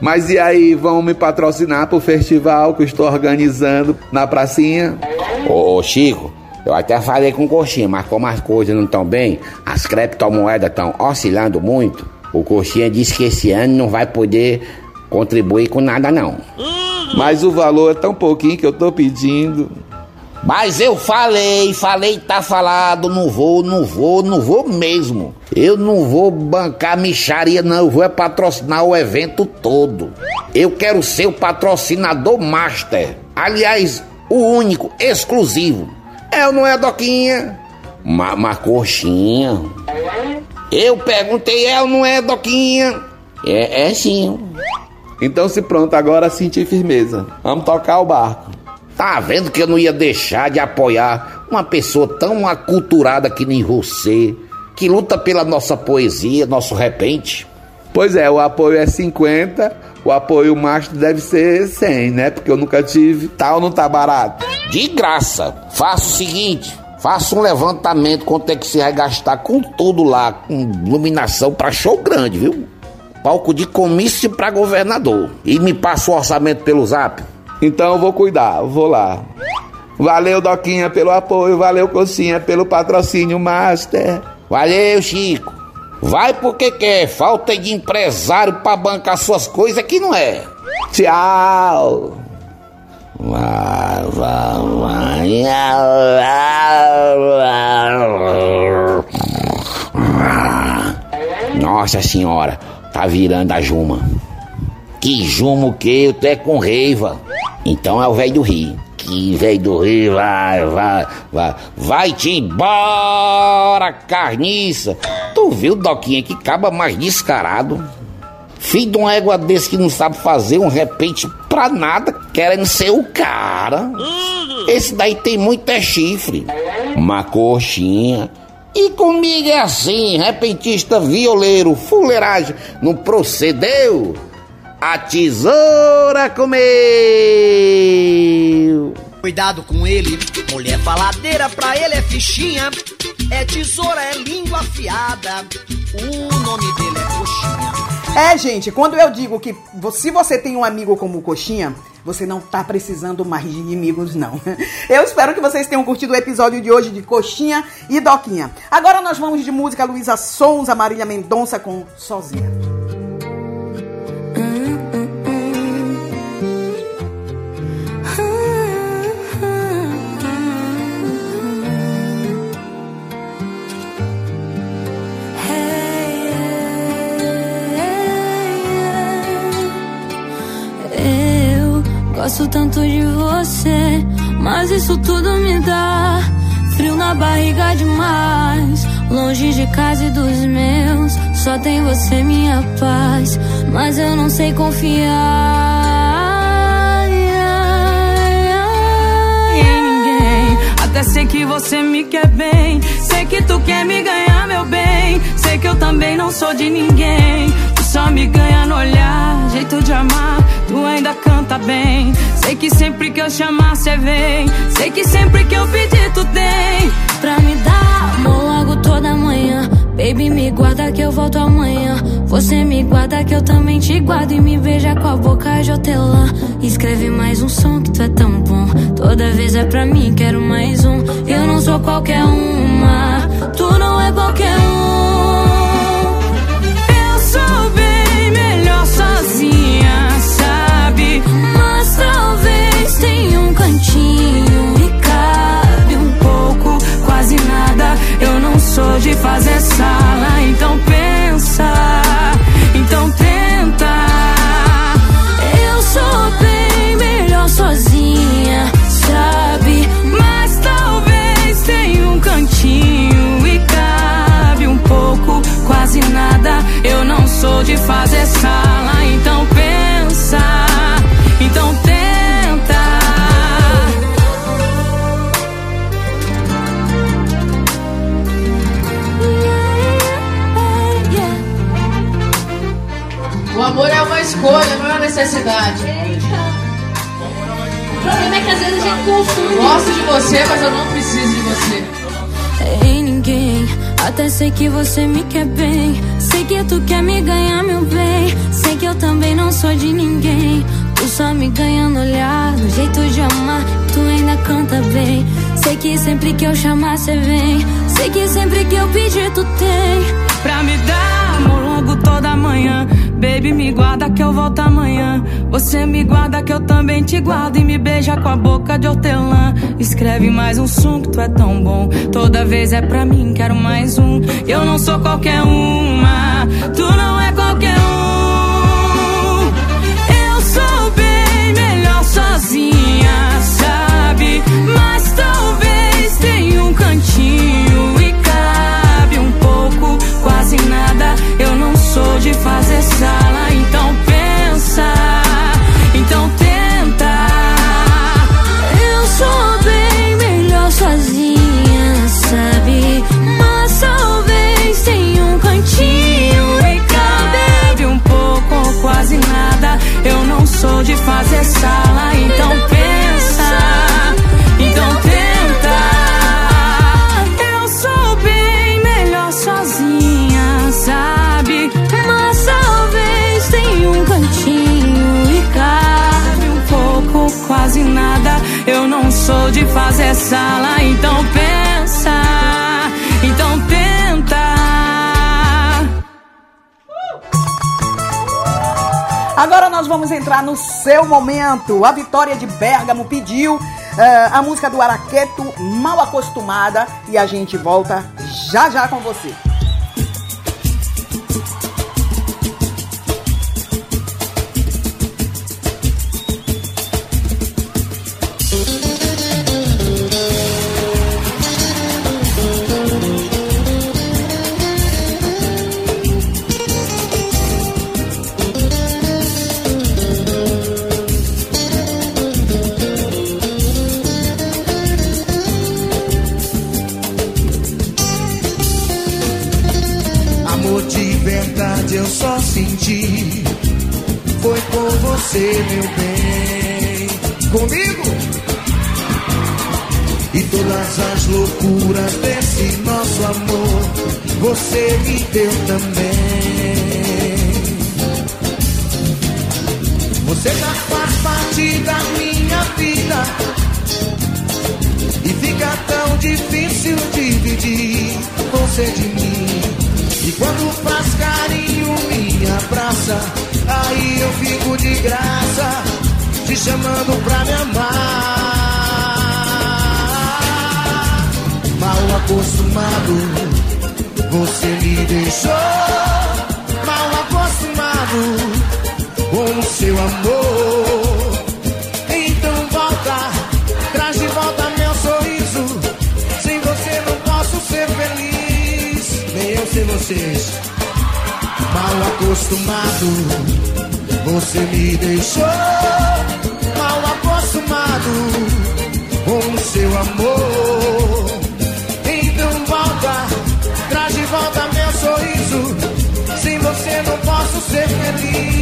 Mas e aí, vão me patrocinar pro festival que eu estou organizando na pracinha? Ô, Chico, eu até falei com o Coxinha, mas como as coisas não estão bem, as criptomoedas estão oscilando muito, o Coxinha disse que esse ano não vai poder contribuir com nada não. Mas o valor é tão pouquinho que eu tô pedindo. Mas eu falei, falei, tá falado, não vou, não vou, não vou mesmo. Eu não vou bancar micharia, não, eu vou é patrocinar o evento todo. Eu quero ser o patrocinador master. Aliás, o único, exclusivo. É ou não é, Doquinha? Ma, ma coxinha. Eu perguntei, é ou não é, Doquinha? É, é sim. Então se pronto, agora senti firmeza. Vamos tocar o barco. Tá vendo que eu não ia deixar de apoiar uma pessoa tão aculturada que nem você, que luta pela nossa poesia, nosso repente? Pois é, o apoio é 50, o apoio macho deve ser 100, né? Porque eu nunca tive, tal não tá barato. De graça. Faça o seguinte, faça um levantamento quanto é que você vai gastar com tudo lá, com iluminação pra show grande, viu? Palco de comício pra governador. E me passa o orçamento pelo zap. Então eu vou cuidar, vou lá. Valeu, Doquinha, pelo apoio, valeu, Cocinha, pelo patrocínio Master. Valeu, Chico. Vai porque quer, falta de empresário pra bancar suas coisas que não é. Tchau. Vai, vai, vai. Nossa senhora, tá virando a Juma. Que Juma o que? Eu tô é com reiva. Então é o velho do Rio. Que velho do Rio, vai, vai, vai. Vai-te embora, carniça. Tu viu, Doquinha, que caba mais descarado? Filho de uma égua desse que não sabe fazer um repente pra nada, querendo ser o cara. Esse daí tem muito é chifre. Uma coxinha. E comigo é assim, repentista violeiro, fuleiragem, não procedeu? A tesoura comeu. Cuidado com ele, mulher faladeira pra ele é fichinha. É tesoura, é língua afiada. O nome dele é coxinha. É, gente, quando eu digo que se você tem um amigo como o Coxinha, você não tá precisando mais de inimigos, não. [LAUGHS] Eu espero que vocês tenham curtido o episódio de hoje de Coxinha e Doquinha. Agora nós vamos de música Luísa Sonza, Marília Mendonça com Sozinha. Gosto tanto de você, mas isso tudo me dá frio na barriga demais. Longe de casa e dos meus, só tem você, minha paz. Mas eu não sei confiar em ninguém. Até sei que você me quer bem. Sei que tu quer me ganhar, meu bem. Sei que eu também não sou de ninguém. Tu só me ganha no olhar, jeito de amar. Tu ainda canta bem. Sei que sempre que eu chamar, cê vem. Sei que sempre que eu pedir, tu tem. pra me dar amor logo toda manhã. Baby, me guarda que eu volto amanhã. Você me guarda que eu também te guardo. E me beija com a boca de hortelã. Escreve mais um som que tu é tão bom. Toda vez é pra mim, quero mais um. Eu não sou qualquer uma. Tenha um cantinho e cabe um pouco, quase nada. Eu não sou de fazer sala, então pensa, então tenta. Eu sou bem melhor sozinha, sabe? Mas talvez tenha um cantinho e cabe um pouco, quase nada. Eu não sou de fazer sala, necessidade. O problema é que às vezes a gente confunde. Gosto de você, mas eu não preciso de você. Em ninguém, até sei que você me quer bem. Sei que tu quer me ganhar, meu bem. Sei que eu também não sou de ninguém. Tu só me ganha no olhar, no jeito de amar. Tu ainda canta bem. Sei que sempre que eu chamar, cê vem. Sei que sempre que eu pedir, tu tem. Pra me dar amor longo toda manhã. Baby, me guarda que eu volto amanhã. Você me guarda que eu também te guardo. E me beija com a boca de hortelã. Escreve mais um som que tu é tão bom. Toda vez é pra mim, quero mais um. Eu não sou qualquer uma. Tu não sou de fazer sala, então vamos entrar no seu momento. A Vitória de Bergamo pediu eh, a música do Araqueto, Mal Acostumada, e a gente volta já já com você. Deu também. Então volta, traz de volta meu sorriso. Sem você não posso ser feliz, nem eu sem vocês. Mal acostumado, você me deixou. Mal acostumado com o seu amor. Então volta, traz de volta meu sorriso. Sem você não posso ser feliz.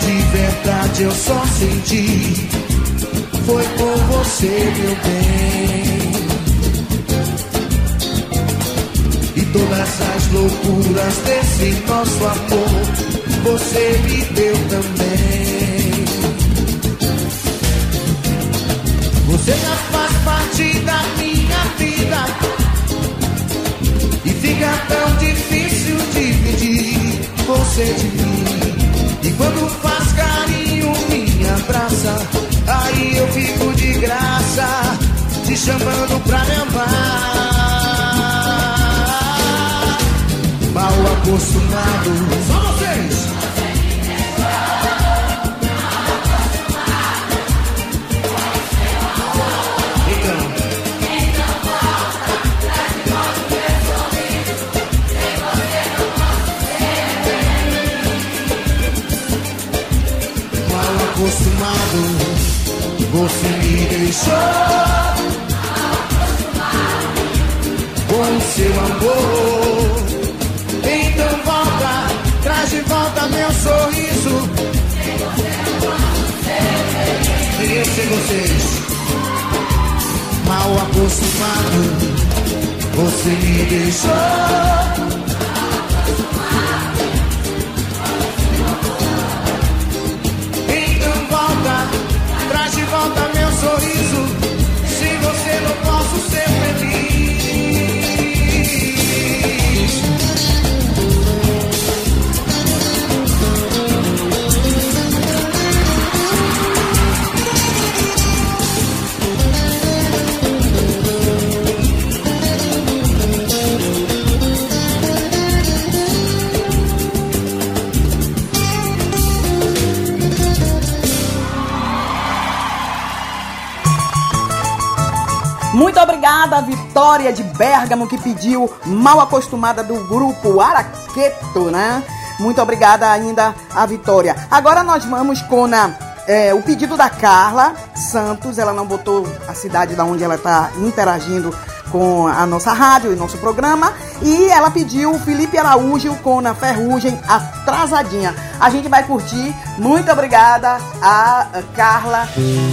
De verdade eu só senti. Foi por você, meu bem. E todas as loucuras desse nosso amor, você me deu também. Você já faz parte da minha vida. E fica tão difícil dividir você de mim. E quando faz carinho, me abraça. Aí eu fico de graça, te chamando pra me amar. Mal acostumado, só vocês. Acostumado, você me deixou. Com seu amor, então volta, traz de volta meu sorriso. E eu sem vocês, mal acostumado, você me deixou. Vitória de Bergamo, que pediu mal acostumada do grupo Araqueto, né? Muito obrigada ainda a Vitória. Agora nós vamos com a, é, o pedido da Carla Santos. Ela não botou a cidade da onde ela está interagindo com a nossa rádio e nosso programa. E ela pediu o Felipe Araújo com Na Ferrugem Atrasadinha. A gente vai curtir. Muito obrigada a a Carla.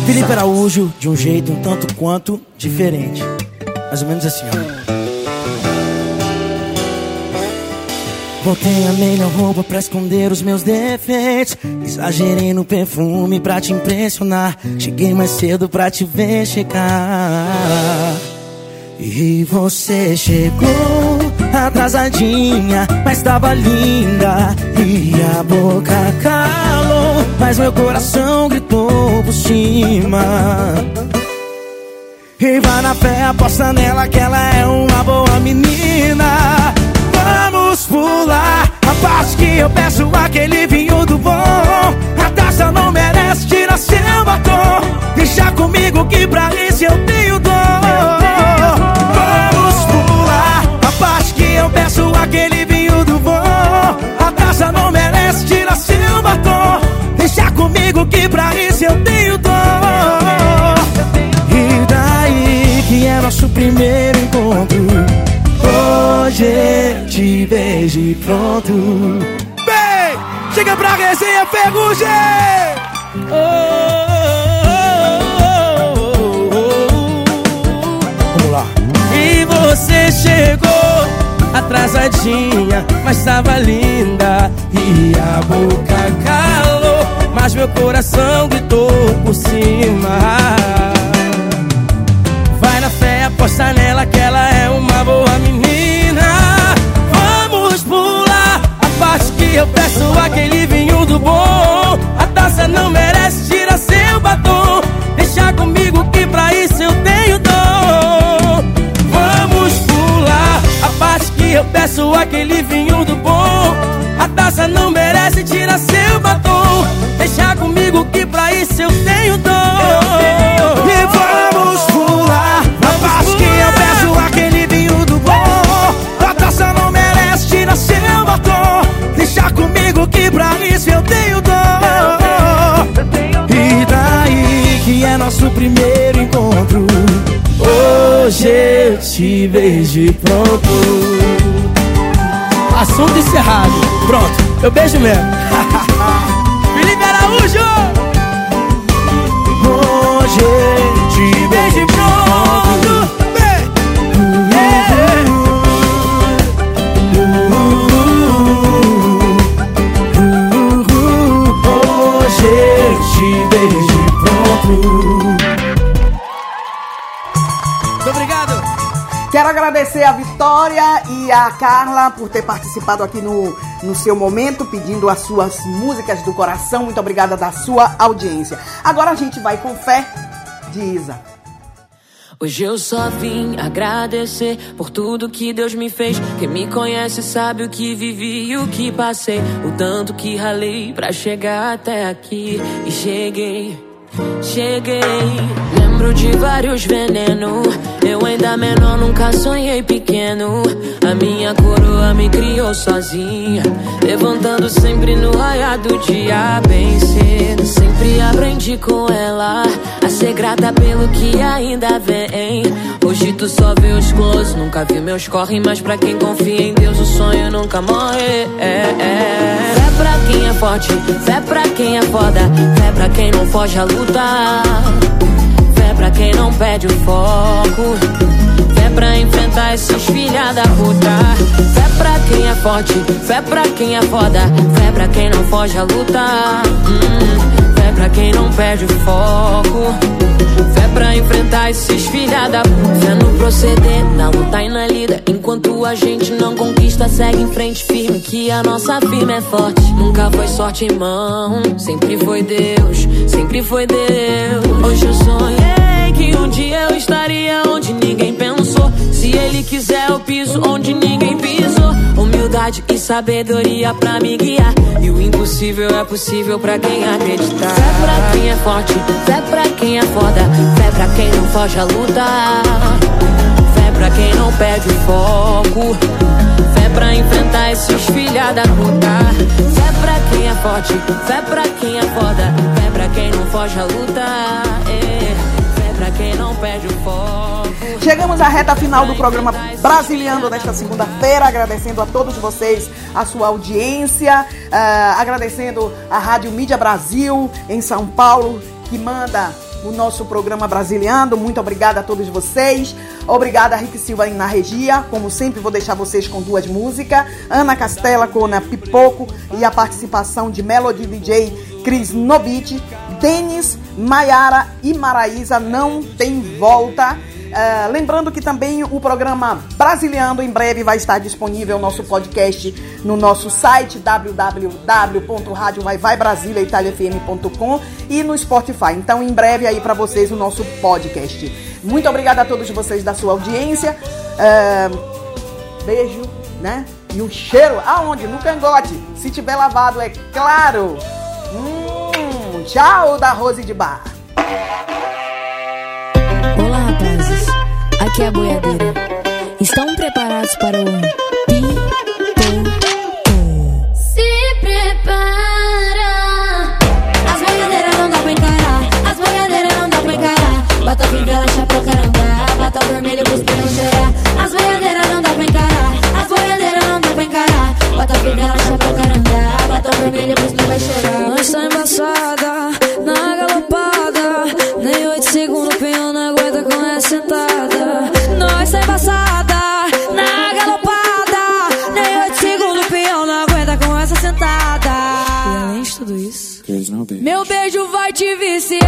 Felipe Araújo, de um jeito um tanto quanto diferente. Mais ou menos assim, ó. Botei a melhor roupa pra esconder os meus defeitos. Exagerei no perfume pra te impressionar. Cheguei mais cedo pra te ver chegar. E você chegou atrasadinha, mas tava linda. E a boca calou, mas meu coração gritou por cima. E vai na fé, aposta nela que ela é uma boa menina. Vamos pular a parte que eu peço aquele vinho do bom. A taça não merece tirar seu batom. Deixa comigo que pra isso eu tenho dor. Vamos pular a parte que eu peço aquele vinho do bom. A taça não merece tirar seu batom. Deixa comigo que pra isso eu tenho dor. Primeiro encontro. Hoje eu te vejo pronto. Vem, chega pra resenha ferrugem! Vamos lá. E você chegou atrasadinha Mas tava linda. E a boca calou Mas meu coração gritou por cima aposta nela que ela é uma boa menina. Vamos pular a parte que eu peço aquele vinho do bom. A taça não merece tirar seu batom. Deixa comigo que pra isso eu tenho dom. Vamos pular a parte que eu peço aquele vinho do bom. A taça não merece tirar seu batom. Deixa comigo que pra isso eu tenho dom. E vamos pular parte que eu peço aquele vinho do bom. A taça não merece tirar seu batom. Deixa comigo que pra isso eu tenho dor. E daí que é nosso primeiro encontro. Hoje eu te vejo pronto. Assunto encerrado. Pronto, eu beijo mesmo. [LAUGHS] Muito obrigado. Quero agradecer a Vitória e a Carla por ter participado aqui no, no seu momento, pedindo as suas músicas do coração. Muito obrigada da sua audiência. Agora a gente vai com fé de Isa. Hoje eu só vim agradecer por tudo que Deus me fez. Quem me conhece sabe o que vivi e o que passei. O tanto que ralei pra chegar até aqui. E cheguei, cheguei. Lembro de vários venenos. Ainda menor, nunca sonhei pequeno. A minha coroa me criou sozinha. Levantando sempre no raiar do dia, bem cedo. Sempre aprendi com ela a ser grata pelo que ainda vem. Hoje tu só vê os close, nunca viu meus corre. Mas pra quem confia em Deus, o sonho nunca morre. É, é. Fé pra quem é forte, fé pra quem é foda. Fé pra quem não foge a lutar. Quem não perde o foco. Fé pra enfrentar esses filha da puta. Fé pra quem é forte, fé pra quem é foda. Fé pra quem não foge a lutar. Hum, fé pra quem não perde o foco. Fé pra enfrentar esses filha da puta. No proceder, na luta e na lida. Enquanto a gente não conquista, segue em frente firme. Que a nossa firma é forte. Nunca foi sorte, irmão. Sempre foi Deus, sempre foi Deus. Hoje eu sonhei que um dia eu estaria onde ninguém pensou. Se ele quiser, eu piso onde ninguém pisou. Humildade e sabedoria pra me guiar. E o impossível é possível pra quem acreditar. Fé pra quem é forte, fé pra quem é foda. Fé pra quem não foge a lutar. Fé pra quem não perde o foco. Fé pra enfrentar esses filha da puta. Fé pra quem é forte, fé pra quem é foda. Fé pra quem não foge a lutar. É. Fé pra quem não perde o foco. Chegamos à reta final do programa Brasiliano desta segunda-feira, agradecendo a todos vocês a sua audiência, ah, agradecendo a Rádio Mídia Brasil em São Paulo, que manda o nosso programa Brasiliano. Muito obrigada a todos vocês. Obrigada Rick Silva na regia. Como sempre, vou deixar vocês com duas músicas. Ana Castela com a Pipoco e a participação de Melody DJ Cris Nobit. Denis, Maiara e Maraísa não tem volta. Ah, lembrando que também o programa Brasiliano em breve vai estar disponível no nosso podcast no nosso site www.radiovaivaibrasiliaitaliafm.com e no Spotify. Então, em breve aí para vocês o nosso podcast. Muito obrigada a todos vocês da sua audiência. Ah, beijo, né? E o cheiro aonde? No cangote. Se tiver lavado, é claro. Hum, tchau da Rose de Bar. Aqui é boiadeira. Estão preparados para o Se prepara. As boiadeiras não dá pra encarar. As boiadeiras não dá pra encarar. Bota fivela, chapéu, caramba. Bota vermelho, cuspir e chorar. As boiadeiras não dá pra encarar. As boiadeiras não dá pra encarar. Bota fivela, chapéu, caramba. Bota vermelho, cuspir vai chorar. Tá embaçada, na galopada. Nem oito segundos, o peão sentada. Nós tá embaçada, na galopada. Nem oito segundos, o peão não aguenta com essa sentada. E além de tudo isso, meu beijo vai te viciar.